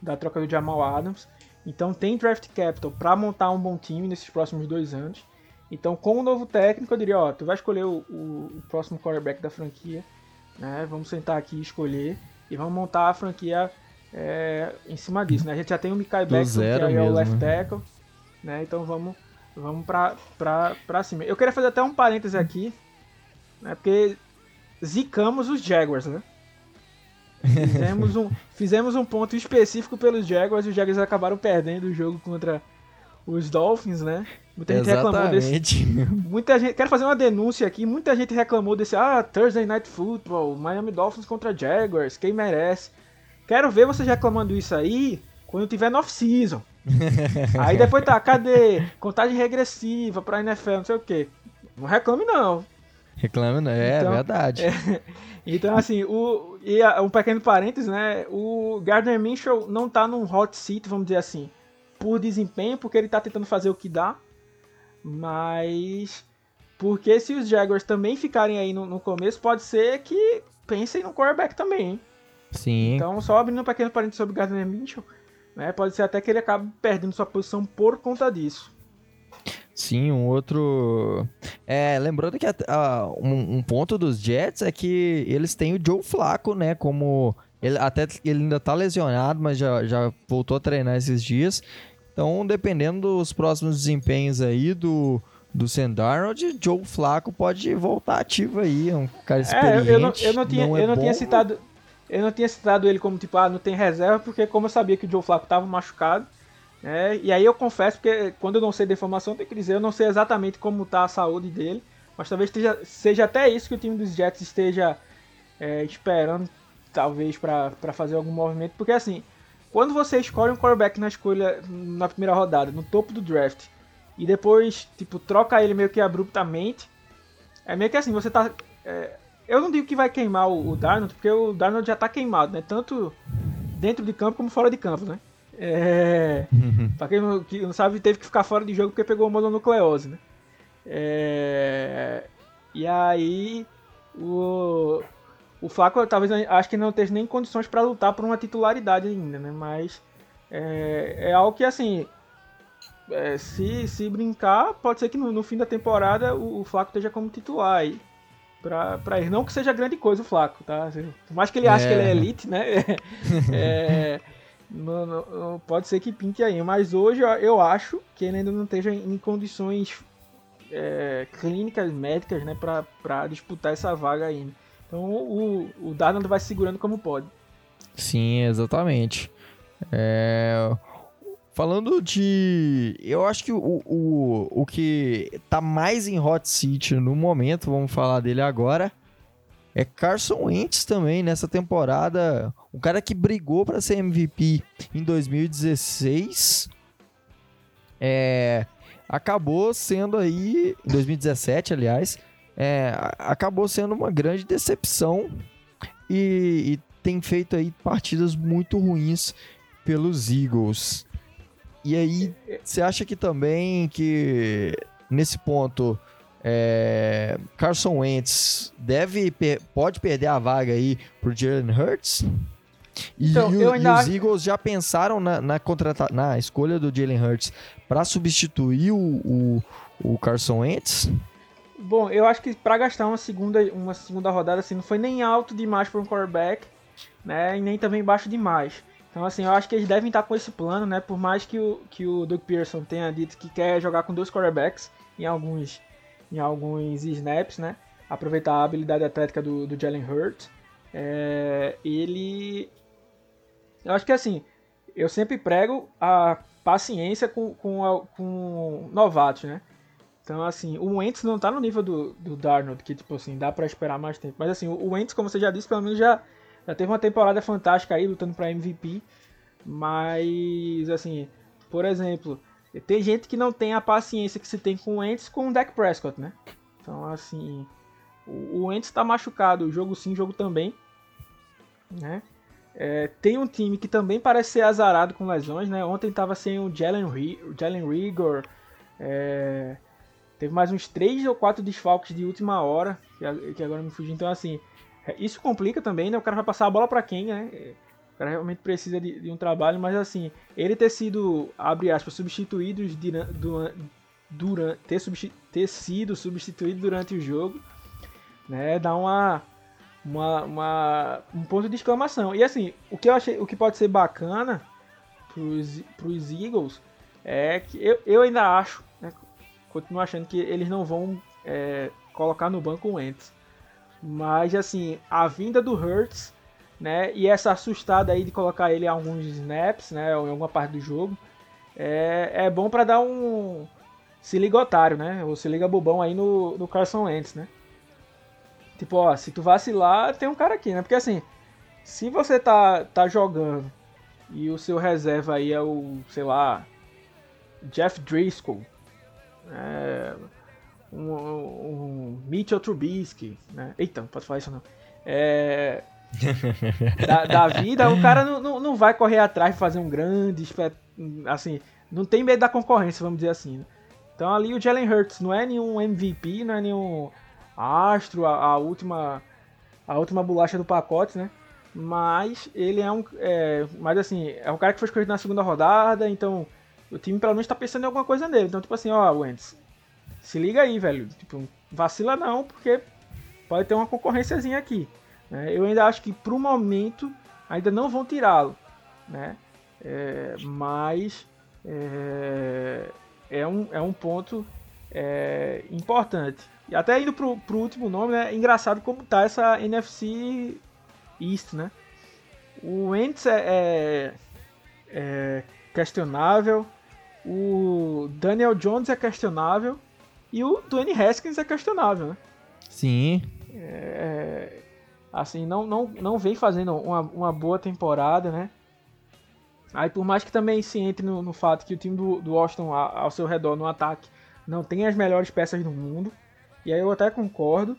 Da troca do Jamal Adams. Então tem draft capital para montar um bom time nesses próximos dois anos. Então, com o novo técnico, eu diria, ó, tu vai escolher o, o, o próximo quarterback da franquia, né? Vamos sentar aqui e escolher e vamos montar a franquia é, em cima disso, né? A gente já tem o Mikai Beckton, que é o left tackle, né? Então vamos, vamos pra, pra, pra cima. Eu queria fazer até um parêntese aqui, né? Porque zicamos os Jaguars, né? Fizemos um, fizemos um ponto específico pelos Jaguars e os Jaguars acabaram perdendo o jogo contra os Dolphins, né? Muita gente reclamou desse. Muita gente. Quero fazer uma denúncia aqui. Muita gente reclamou desse. Ah, Thursday Night Football, Miami Dolphins contra Jaguars. Quem merece? Quero ver vocês reclamando isso aí quando tiver no off-season. aí depois tá, cadê? Contagem regressiva pra NFL, não sei o quê. Não reclame não. Reclame não, é então, verdade. É, então, assim, o, e a, um pequeno parênteses, né? O Gardner Minshew não tá num hot seat, vamos dizer assim, por desempenho, porque ele tá tentando fazer o que dá, mas porque se os Jaguars também ficarem aí no, no começo, pode ser que pensem no quarterback também, hein? Sim. Então, só abrindo um pequeno parênteses sobre Gardner Minshew, né, pode ser até que ele acabe perdendo sua posição por conta disso. Sim, um outro. É, lembrando que um, um, ponto dos Jets é que eles têm o Joe Flaco, né? Como. Ele, até ele ainda tá lesionado, mas já, já voltou a treinar esses dias. Então, dependendo dos próximos desempenhos aí do, do Sam Darnold, Joe Flaco pode voltar ativo aí. É um cara experiente. É, eu, eu, não, eu não tinha, não é eu não tinha citado. Eu não tinha citado ele como tipo, ah, não tem reserva, porque como eu sabia que o Joe Flacco estava machucado, né? E aí eu confesso, porque quando eu não sei da informação, tem que dizer, eu não sei exatamente como está a saúde dele, mas talvez esteja, seja até isso que o time dos Jets esteja é, esperando, talvez, para fazer algum movimento, porque assim, quando você escolhe um quarterback na escolha na primeira rodada, no topo do draft, e depois, tipo, troca ele meio que abruptamente, é meio que assim, você tá. É, eu não digo que vai queimar o, o Darnold, porque o Darnold já tá queimado, né? Tanto dentro de campo como fora de campo, né? É, pra quem não, que não sabe, teve que ficar fora de jogo porque pegou mononucleose, né? É, e aí, o, o Flaco talvez acho que não esteja nem condições para lutar por uma titularidade ainda, né? Mas é, é algo que, assim, é, se, se brincar, pode ser que no, no fim da temporada o, o Flaco esteja como titular aí pra, pra ele. Não que seja grande coisa o Flaco, tá? Por mais que ele ache é. que ele é elite, né? é, pode ser que pinte aí, mas hoje eu acho que ele ainda não esteja em condições é, clínicas, médicas, né, para disputar essa vaga aí. Então o, o Darnold vai segurando como pode. Sim, exatamente. É... Falando de. Eu acho que o, o, o que tá mais em hot seat no momento, vamos falar dele agora, é Carson Wentz também nessa temporada. Um cara que brigou para ser MVP em 2016. É, acabou sendo aí. Em 2017, aliás. É, acabou sendo uma grande decepção. E, e tem feito aí partidas muito ruins pelos Eagles. E aí, você acha que também que nesse ponto é, Carson Wentz deve pode perder a vaga aí pro Jalen Hurts? E, então, e, ainda... e os Eagles já pensaram na, na, contrata na escolha do Jalen Hurts para substituir o, o, o, Carson Wentz? Bom, eu acho que para gastar uma segunda, uma segunda rodada assim, não foi nem alto demais para um quarterback, né? E nem também baixo demais. Então, assim, eu acho que eles devem estar com esse plano, né? Por mais que o, que o Doug Pearson tenha dito que quer jogar com dois quarterbacks em alguns em alguns snaps, né? Aproveitar a habilidade atlética do, do Jalen Hurts. É, ele. Eu acho que assim, eu sempre prego a paciência com, com, com novatos, né? Então, assim, o Wentz não tá no nível do, do Darnold, que, tipo assim, dá para esperar mais tempo. Mas, assim, o Wentz, como você já disse, pelo menos já, já teve uma temporada fantástica aí, lutando pra MVP. Mas, assim, por exemplo, tem gente que não tem a paciência que se tem com o Wentz com o Dak Prescott, né? Então, assim, o, Wentz está machucado, jogo sim, jogo também, né? É, tem um time que também parece ser azarado com lesões, né? Ontem estava sem o Jalen, Jalen Rigor, é, teve mais uns 3 ou 4 desfalques de última hora, que, que agora me fugiu. Então, assim, é, isso complica também, né? O cara vai passar a bola para quem, né? Cara realmente precisa de, de, um trabalho, mas assim, ele ter sido, abre aspas, substituído durante, durante ter, ter sido substituído durante o jogo, né, dá uma, uma, uma, um ponto de exclamação. E assim, o que eu achei, o que pode ser bacana pros, pros Eagles é que eu, eu ainda acho, né, continuo achando que eles não vão é, colocar no banco o Wentz. Mas assim, a vinda do Hurts né? E essa assustada aí de colocar ele em alguns snaps, né? Ou em alguma parte do jogo, é, é bom para dar um se liga otário, né? Ou se liga bobão aí no, no Carson Wentz, né? Tipo, ó, se tu vacilar, tem um cara aqui, né? Porque assim, se você tá, tá jogando e o seu reserva aí é o, sei lá, Jeff Driscoll, é, um, um Mitchell Trubisky, né? Eita, não posso falar isso não. É, da, da, vida, o cara não, não, não, vai correr atrás e fazer um grande. Assim, não tem medo da concorrência, vamos dizer assim. Né? Então ali o Jalen Hurts não é nenhum MVP, não é nenhum astro, a, a última a última bolacha do pacote, né? Mas ele é um. É, mas assim, é um cara que foi escolhido na segunda rodada, então o time pelo menos tá pensando em alguma coisa nele. Então, tipo assim, ó, Wentz, se liga aí, velho. Tipo, vacila não, porque pode ter uma concorrênciazinha aqui. Né? Eu ainda acho que para o momento ainda não vão tirá-lo, né? É, mas é, é, um, é um ponto é, importante. E até indo para o último nome, né? É engraçado como tá essa NFC East, né? O Wentz é, é, é questionável, o Daniel Jones é questionável e o Tony Haskins é questionável, né? Sim. É, assim, não, não, não vem fazendo uma, uma boa temporada, né? Aí por mais que também se entre no, no fato que o time do, do Washington ao seu redor no ataque não tem as melhores peças do mundo, e aí eu até concordo,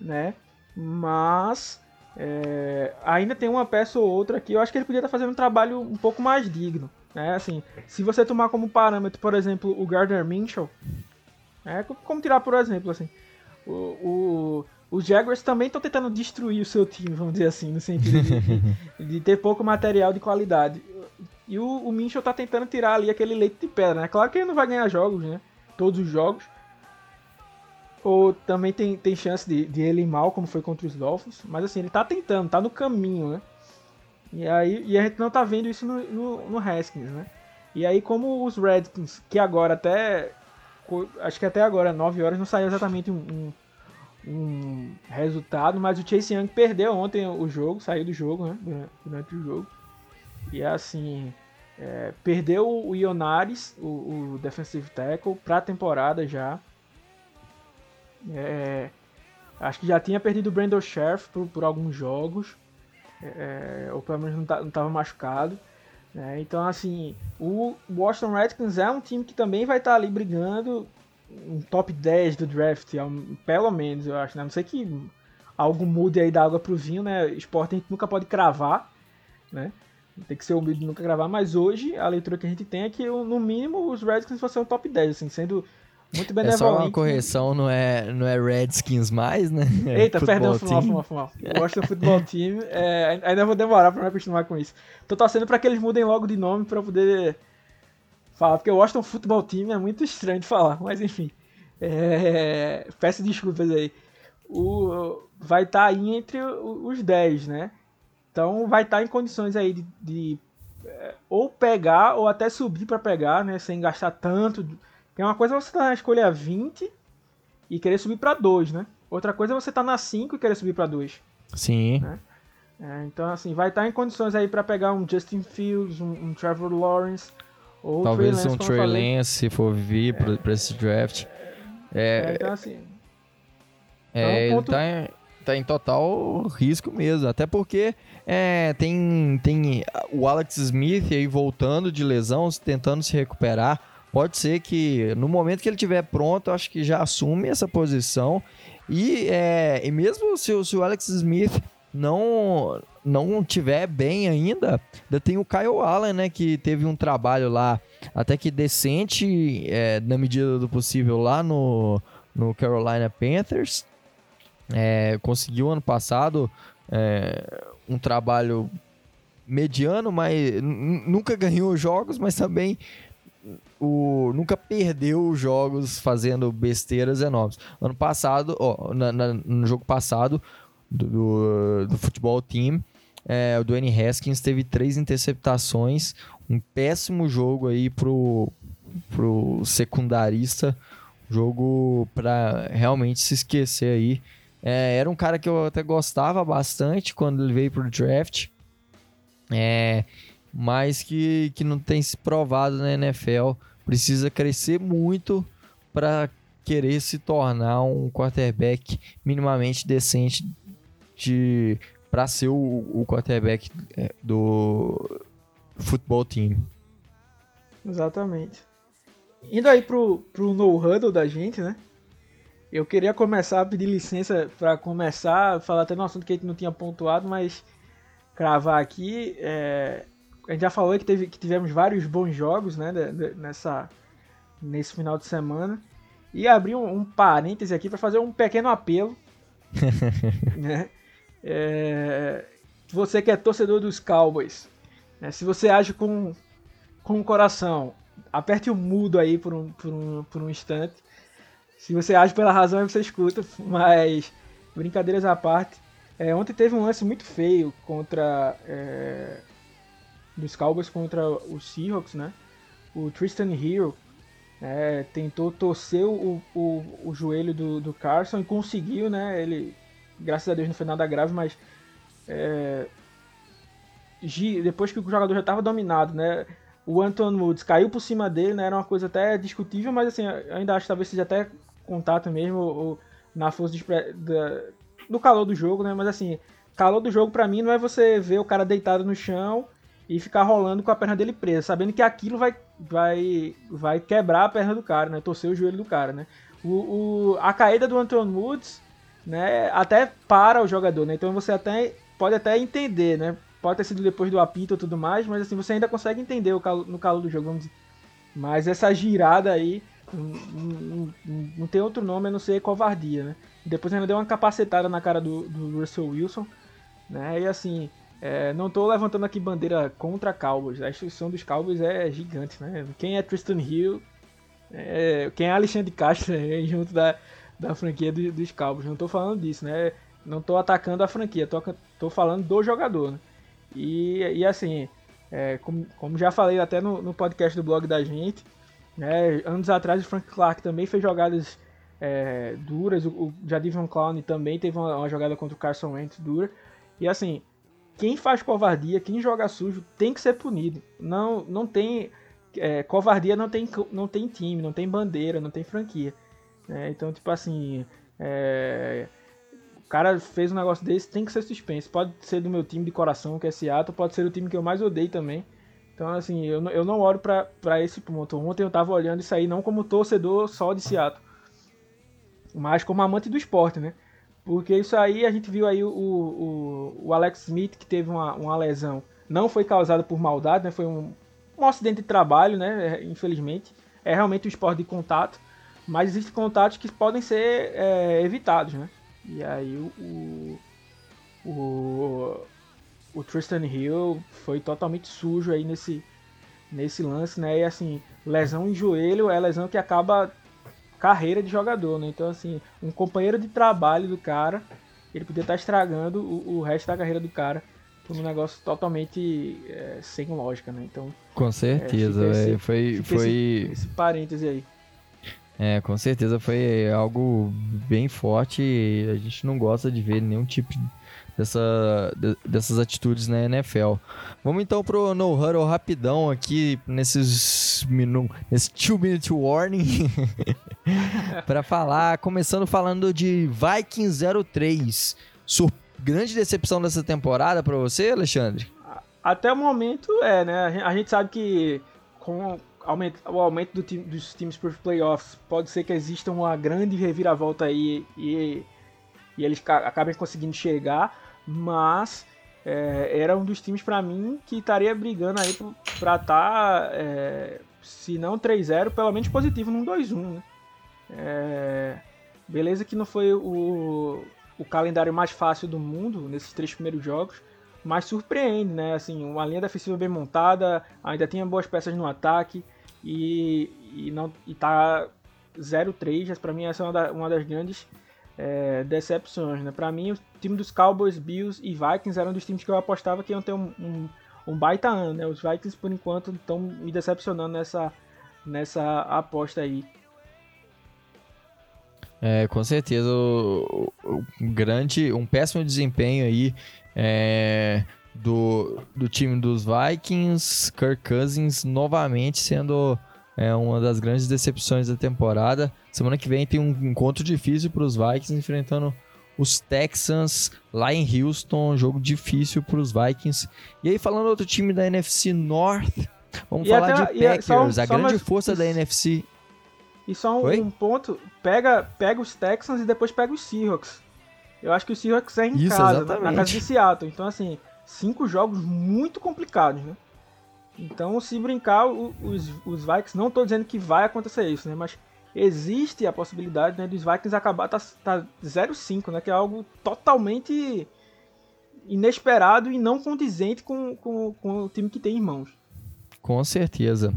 né? Mas é, ainda tem uma peça ou outra que eu acho que ele podia estar fazendo um trabalho um pouco mais digno. Né? Assim, se você tomar como parâmetro, por exemplo, o Gardner Minshew, é, como tirar por exemplo, assim, o os Jaguars também estão tentando destruir o seu time, vamos dizer assim, no sentido de, de ter pouco material de qualidade. E o, o Minchel tá tentando tirar ali aquele leite de pedra, né? Claro que ele não vai ganhar jogos, né? Todos os jogos. Ou também tem, tem chance de, de ele ir mal, como foi contra os Dolphins. Mas assim, ele tá tentando, tá no caminho, né? E aí e a gente não tá vendo isso no, no, no Haskins, né? E aí como os Redskins, que agora até acho que até agora, 9 horas, não saiu exatamente um, um, um, resultado, mas o Chase Young perdeu ontem o jogo, saiu do jogo, né? Durante o jogo. E é assim, é, perdeu o Ionares, o, o defensive tackle, para a temporada já. É, acho que já tinha perdido o Brandon Sheriff por, por alguns jogos, é, ou pelo menos não estava machucado. Né? Então, assim, o Washington Redskins é um time que também vai estar tá ali brigando um top 10 do draft, é pelo menos, eu acho. Né? A não sei que algo mude aí da água pro vinho, né? Esporte a gente nunca pode cravar, né? Tem que ser humilde nunca gravar, mas hoje a leitura que a gente tem é que, no mínimo, os Redskins vão ser um top 10, assim, sendo muito benevolente. É só uma correção, não é, não é Redskins mais, né? É Eita, perdão, fumar, fumar, fumar. Washington Football Team, é, ainda vou demorar pra me acostumar com isso. Tô torcendo pra que eles mudem logo de nome pra poder falar, porque o Washington Football Team é muito estranho de falar, mas enfim. É, peço desculpas aí. O, vai estar tá aí entre os 10, né? Então vai estar tá em condições aí de, de é, ou pegar ou até subir para pegar, né? Sem gastar tanto. Porque uma coisa é você estar tá na escolha 20 e querer subir para 2, né? Outra coisa é você estar tá na 5 e querer subir para 2. Sim. Né? É, então, assim, vai estar tá em condições aí para pegar um Justin Fields, um, um Trevor Lawrence, ou Talvez um Trey Lance, se for vir é, para esse draft. É, é, então, assim. É, então, ponto... ele tá tá em total risco mesmo. Até porque é, tem, tem o Alex Smith aí voltando de lesão, tentando se recuperar. Pode ser que no momento que ele estiver pronto, acho que já assume essa posição. E, é, e mesmo se, se o Alex Smith não não tiver bem ainda, ainda tem o Kyle Allen, né, que teve um trabalho lá até que decente, é, na medida do possível, lá no, no Carolina Panthers. É, conseguiu ano passado é, um trabalho mediano, mas nunca ganhou jogos, mas também o, nunca perdeu jogos fazendo besteiras enormes. Ano passado, ó, na, na, no jogo passado do, do, do futebol team, é, o Dwayne Haskins teve três interceptações, um péssimo jogo aí pro, pro secundarista, jogo para realmente se esquecer aí é, era um cara que eu até gostava bastante quando ele veio pro draft. É, mas que, que não tem se provado na NFL. Precisa crescer muito para querer se tornar um quarterback minimamente decente de para ser o, o quarterback é, do futebol team. Exatamente. Indo aí pro, pro no-huddle da gente, né? Eu queria começar a pedir licença para começar, falar até no assunto que a gente não tinha pontuado, mas cravar aqui. É, a gente já falou que, teve, que tivemos vários bons jogos né, nessa, nesse final de semana. E abrir um, um parêntese aqui para fazer um pequeno apelo. né? É, você que é torcedor dos Cowboys, né, se você age com, com o coração, aperte o mudo aí por um, por um, por um instante se você age pela razão, você escuta, mas brincadeiras à parte. É, ontem teve um lance muito feio contra. É, dos Cowboys contra os Seahawks, né? O Tristan Hill é, tentou torcer o, o, o joelho do, do, Carson e conseguiu, né? Ele, graças a Deus, não foi nada grave, mas é, depois que o jogador já estava dominado, né? O Anton Woods caiu por cima dele, né? Era uma coisa até discutível, mas assim, ainda acho que talvez seja até contato mesmo, ou, na força de, da, do calor do jogo, né? Mas assim, calor do jogo para mim não é você ver o cara deitado no chão e ficar rolando com a perna dele presa, sabendo que aquilo vai, vai, vai quebrar a perna do cara, né? Torcer o joelho do cara, né? O, o, a caída do Anton Woods, né? Até para o jogador, né? Então você até pode até entender, né? Pode ter sido depois do apito e tudo mais, mas assim, você ainda consegue entender o calo, no calor do jogo, vamos dizer. Mas essa girada aí não, tem outro nome a não ser covardia, né? Depois ainda deu uma capacetada na cara do, do Russell Wilson, né? E assim, é, não estou levantando aqui bandeira contra Cowboys. A instituição dos Cowboys é gigante, né? Quem é Tristan Hill, é, quem é Alexandre Castro é, junto da, da franquia do, dos Cowboys. Não estou falando disso, né? Não estou atacando a franquia, estou falando do jogador, né? E, e assim, é, como, como já falei até no, no podcast do blog da gente, né, anos atrás o Frank Clark também fez jogadas é, duras, o, o Jadivion Clown também teve uma, uma, jogada contra o Carson Wentz dura. E assim, quem faz covardia, quem joga sujo, tem que ser punido. Não, não tem. É, covardia não tem, não tem time, não tem bandeira, não tem franquia. Né? Então, tipo assim. É, o cara fez um negócio desse, tem que ser suspenso. Pode ser do meu time de coração, que é Seattle, pode ser o time que eu mais odeio também. Então, assim, eu, eu não olho para esse ponto. Ontem eu tava olhando isso aí não como torcedor só de Seattle mas como amante do esporte, né? Porque isso aí a gente viu aí o, o, o Alex Smith que teve uma, uma lesão. Não foi causada por maldade, né? Foi um, um acidente de trabalho, né? É, infelizmente. É realmente um esporte de contato. Mas existem contatos que podem ser é, evitados, né? E aí o, o, o, Tristan Hill foi totalmente sujo aí nesse, nesse lance, né? E assim, lesão em joelho é lesão que acaba carreira de jogador, né? Então, assim, um companheiro de trabalho do cara, ele podia estar estragando o, o resto da carreira do cara por um negócio totalmente é, sem lógica, né? Então. Com certeza, é, esse, foi. foi... Esse, esse parêntese aí. É, com certeza foi algo bem forte a gente não gosta de ver nenhum tipo dessa, dessas atitudes na NFL. Vamos então pro No Huddle rapidão aqui, nesses minu, nesse 2 minute warning, para falar, começando falando de Vikings 03. Sur grande decepção dessa temporada para você, Alexandre? Até o momento é, né? A gente sabe que com o aumento do time, dos times para os playoffs pode ser que exista uma grande reviravolta aí e, e eles acabem conseguindo chegar mas é, era um dos times para mim que estaria brigando aí para estar, tá, é, se não 3-0, pelo menos positivo num 2-1. Né? É, beleza que não foi o, o calendário mais fácil do mundo nesses três primeiros jogos, mas surpreende, né? Assim, uma linha defensiva bem montada, ainda tinha boas peças no ataque e, e não e tá 0-3, para mim essa é uma, da, uma das grandes é, decepções, né? Para mim, o time dos Cowboys, Bills e Vikings eram dos times que eu apostava que iam ter um, um, um baita ano, né? Os Vikings, por enquanto, estão me decepcionando nessa, nessa aposta aí. É, com certeza, um grande, um péssimo desempenho aí é, do, do time dos Vikings, Kirk Cousins novamente sendo é uma das grandes decepções da temporada. Semana que vem tem um encontro difícil para os Vikings enfrentando os Texans lá em Houston, jogo difícil para os Vikings. E aí falando outro time da NFC North, vamos e falar até, de Packers, só, a só grande força da NFC. E só um, um, ponto, pega, pega os Texans e depois pega os Seahawks. Eu acho que o Seahawks é em Isso, casa, né? na casa de Seattle. Então assim, cinco jogos muito complicados, né? Então, se brincar, os, os Vikings, não estou dizendo que vai acontecer isso, né? Mas existe a possibilidade né, dos Vikings acabar tá, tá 0-5, né? Que é algo totalmente inesperado e não condizente com, com, com o time que tem em mãos. Com certeza.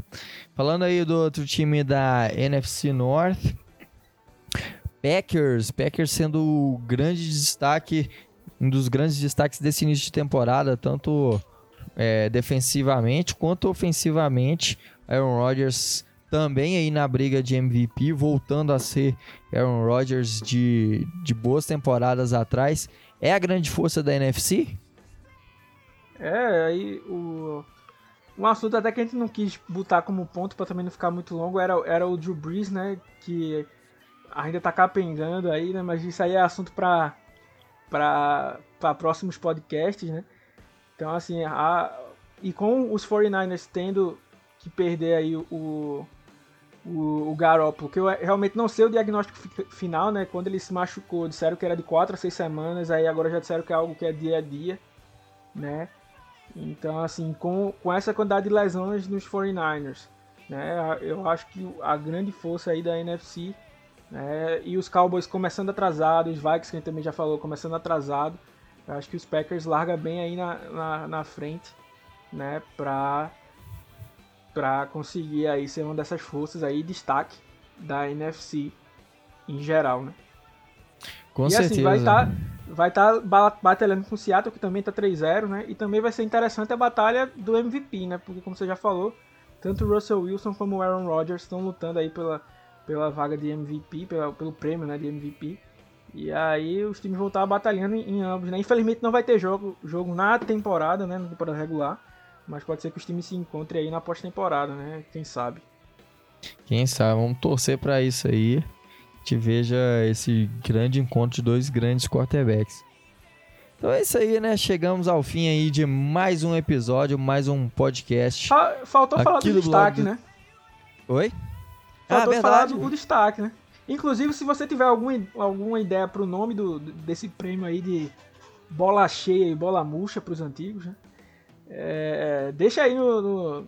Falando aí do outro time da NFC North, Packers, Packers sendo o grande destaque, um dos grandes destaques desse início de temporada, tanto é, defensivamente quanto ofensivamente. Aaron Rodgers também aí na briga de MVP, voltando a ser Aaron Rodgers de, de boas temporadas atrás. É a grande força da NFC? É, aí o. Um assunto até que a gente não quis botar como ponto para também não ficar muito longo era, era o Drew Brees, né? Que ainda tá capengando aí, né? Mas isso aí é assunto para para próximos podcasts, né? Então, assim, a, e com os 49ers tendo que perder aí o, o, o Garoppolo, que eu realmente não sei o diagnóstico final, né? Quando ele se machucou, disseram que era de 4 a 6 semanas, aí agora já disseram que é algo que é dia a dia, né? Então, assim, com, com essa quantidade de lesões nos 49ers, né? Eu acho que a grande força aí da NFC, né? E os Cowboys começando atrasado, os Vikings, que a gente também já falou, começando atrasado, eu acho que os Packers larga bem aí na, na, na frente, né, pra, pra conseguir aí ser uma dessas forças aí, destaque da NFC em geral, né? Com e, assim, certeza. Assim, vai estar tá, vai tá batalhando com o Seattle, que também está 3-0, né? E também vai ser interessante a batalha do MVP, né? Porque, como você já falou, tanto o Russell Wilson como o Aaron Rodgers estão lutando aí pela, pela vaga de MVP, pela, pelo prêmio né, de MVP. E aí os times vão estar batalhando em, em ambos, né? Infelizmente não vai ter jogo, jogo na temporada, né? Na temporada regular. Mas pode ser que os times se encontrem aí na pós-temporada, né? Quem sabe. Quem sabe, vamos torcer para isso aí. Te veja esse grande encontro de dois grandes quarterbacks. Então é isso aí, né? Chegamos ao fim aí de mais um episódio, mais um podcast. Ah, faltou falar do, destaque, do... né? Oi? Faltou ah, falar do, do destaque, né? Inclusive, se você tiver alguma, alguma ideia pro nome do, desse prêmio aí de bola cheia e bola murcha pros antigos, né? É, deixa aí no, no,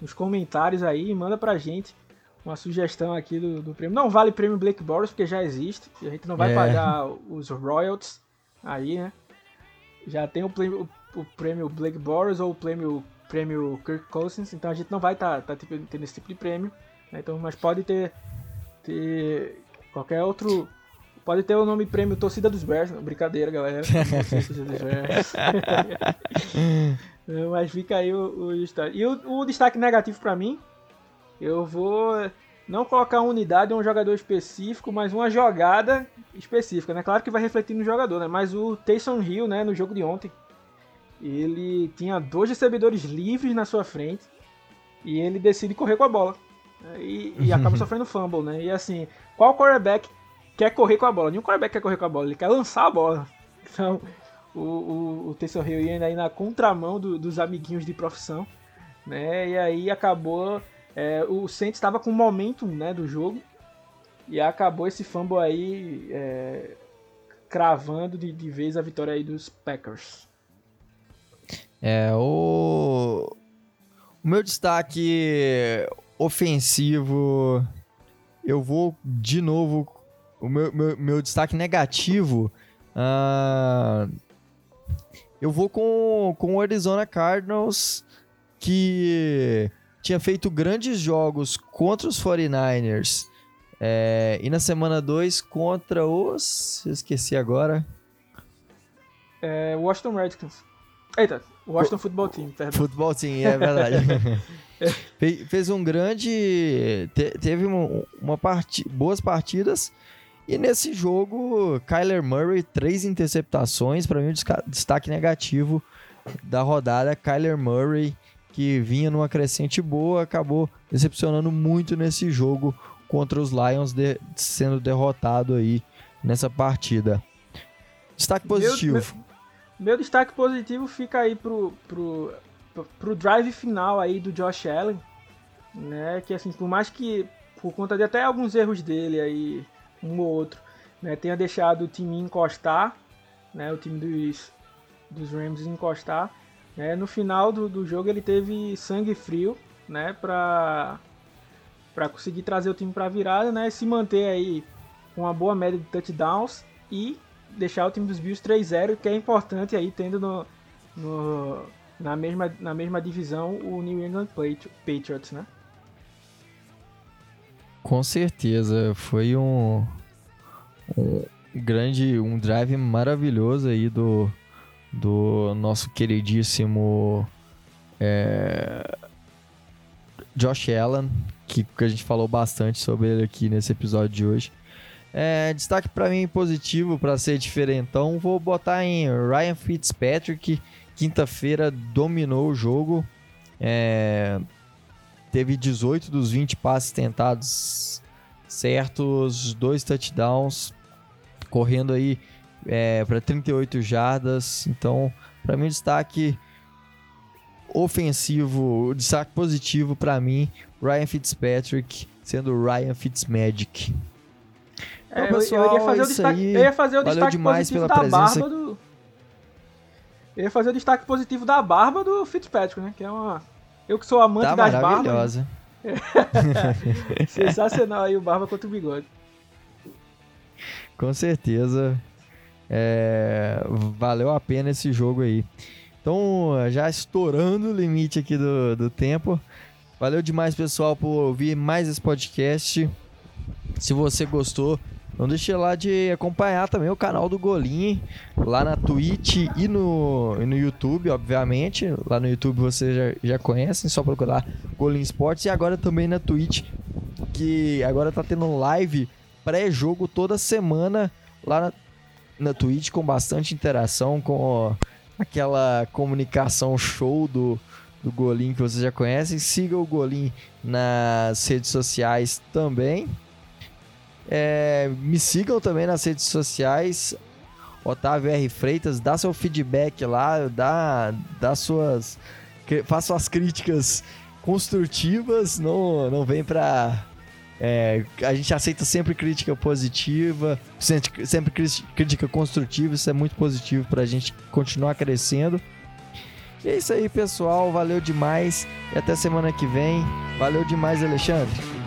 nos comentários aí e manda pra gente uma sugestão aqui do, do, prêmio. Não vale prêmio Blake Boros, porque já existe. E a gente não vai é. pagar os royalties aí, né? Já tem o prêmio, o, prêmio Blake Boros ou o prêmio, prêmio Kirk Cousins, então a gente não vai estar tá, tá, tendo esse tipo de prêmio. Né? Então, mas pode ter, ter qualquer outro. Pode ter o nome prêmio Torcida dos Bears. Brincadeira, galera. Torcida dos Bears. mas fica aí o, o destaque. E o, o destaque negativo para mim eu vou não colocar uma unidade ou um jogador específico, mas uma jogada específica, né? Claro que vai refletir no jogador, né? Mas o Taysom Hill, né, no jogo de ontem, ele tinha dois recebedores livres na sua frente e ele decide correr com a bola. E, e acaba sofrendo fumble, né? E assim, qual quarterback quer correr com a bola? Nenhum quarterback quer correr com a bola, ele quer lançar a bola. Então, o, o, o Taysom Hill ia ainda aí na contramão do, dos amiguinhos de profissão, né? E aí acabou é, o Saints estava com o momentum né, do jogo e acabou esse fumble aí é, cravando de, de vez a vitória aí dos Packers. É, o, o meu destaque ofensivo, eu vou de novo, o meu, meu, meu destaque negativo, uh, eu vou com, com o Arizona Cardinals, que tinha feito grandes jogos contra os 49ers é, e na semana 2 contra os. Esqueci agora. É, Washington Redskins. Eita, Washington o, Football Team, perdão. Football Team, é verdade. Fe, fez um grande. Te, teve uma, uma parti, boas partidas. E nesse jogo, Kyler Murray, três interceptações. Para mim, o destaque negativo da rodada. Kyler Murray que vinha numa crescente boa, acabou decepcionando muito nesse jogo contra os Lions, de, sendo derrotado aí nessa partida. Destaque positivo. Meu, meu, meu, destaque positivo fica aí pro, pro, pro drive final aí do Josh Allen, né? Que assim, por mais que por conta de até alguns erros dele aí, um ou outro, né, tenha deixado o time encostar, né, o time dos, dos Rams encostar, é, no final do, do jogo ele teve sangue frio, né, pra, pra conseguir trazer o time pra virada, né, se manter aí com uma boa média de touchdowns e deixar o time dos Bills 3-0, que é importante aí, tendo no, no, na, mesma, na mesma divisão o New England Patriots, né? Com certeza, foi um, um grande, um drive maravilhoso aí do, do nosso queridíssimo é, Josh Allen, que, que, a gente falou bastante sobre ele aqui nesse episódio de hoje. É, destaque para mim positivo, para ser diferentão, vou botar em Ryan Fitzpatrick. Quinta-feira dominou o jogo, é, teve 18 dos 20 passes tentados certos, dois touchdowns, correndo aí é, para 38 jardas. Então, para mim, destaque ofensivo, destaque positivo para mim, Ryan Fitzpatrick sendo Ryan Fitzmagic. É, então, pessoal, eu, ia fazer o destaque, aí. eu ia fazer o Valeu destaque positivo da presença. barba do. Eu ia fazer o destaque positivo da barba do Fitzpatrick, né? Que é uma. Eu que sou amante tá das barbas. Maravilhosa. Sensacional aí o barba contra o bigode. Com certeza. É, valeu a pena esse jogo aí. Então, já estourando o limite aqui do, do tempo. Valeu demais, pessoal, por ouvir mais esse podcast. Se você gostou, Não deixe lá de acompanhar também o canal do Golim lá na Twitch e no, e no YouTube, obviamente. Lá no YouTube vocês já, já conhecem, só procurar Golim Esportes. E agora também na Twitch, que agora tá tendo live pré-jogo toda semana lá na, na Twitch com bastante interação, com aquela comunicação show do, do Golim que vocês já conhecem. Siga o Golim nas redes sociais também. É, me sigam também nas redes sociais. Otávio R. Freitas, dá seu feedback lá, dá, dá suas. Faça suas críticas construtivas, não, não vem pra. É, a gente aceita sempre crítica positiva, sempre, sempre crítica construtiva, isso é muito positivo pra gente continuar crescendo. E é isso aí, pessoal. Valeu demais. E até semana que vem. Valeu demais, Alexandre.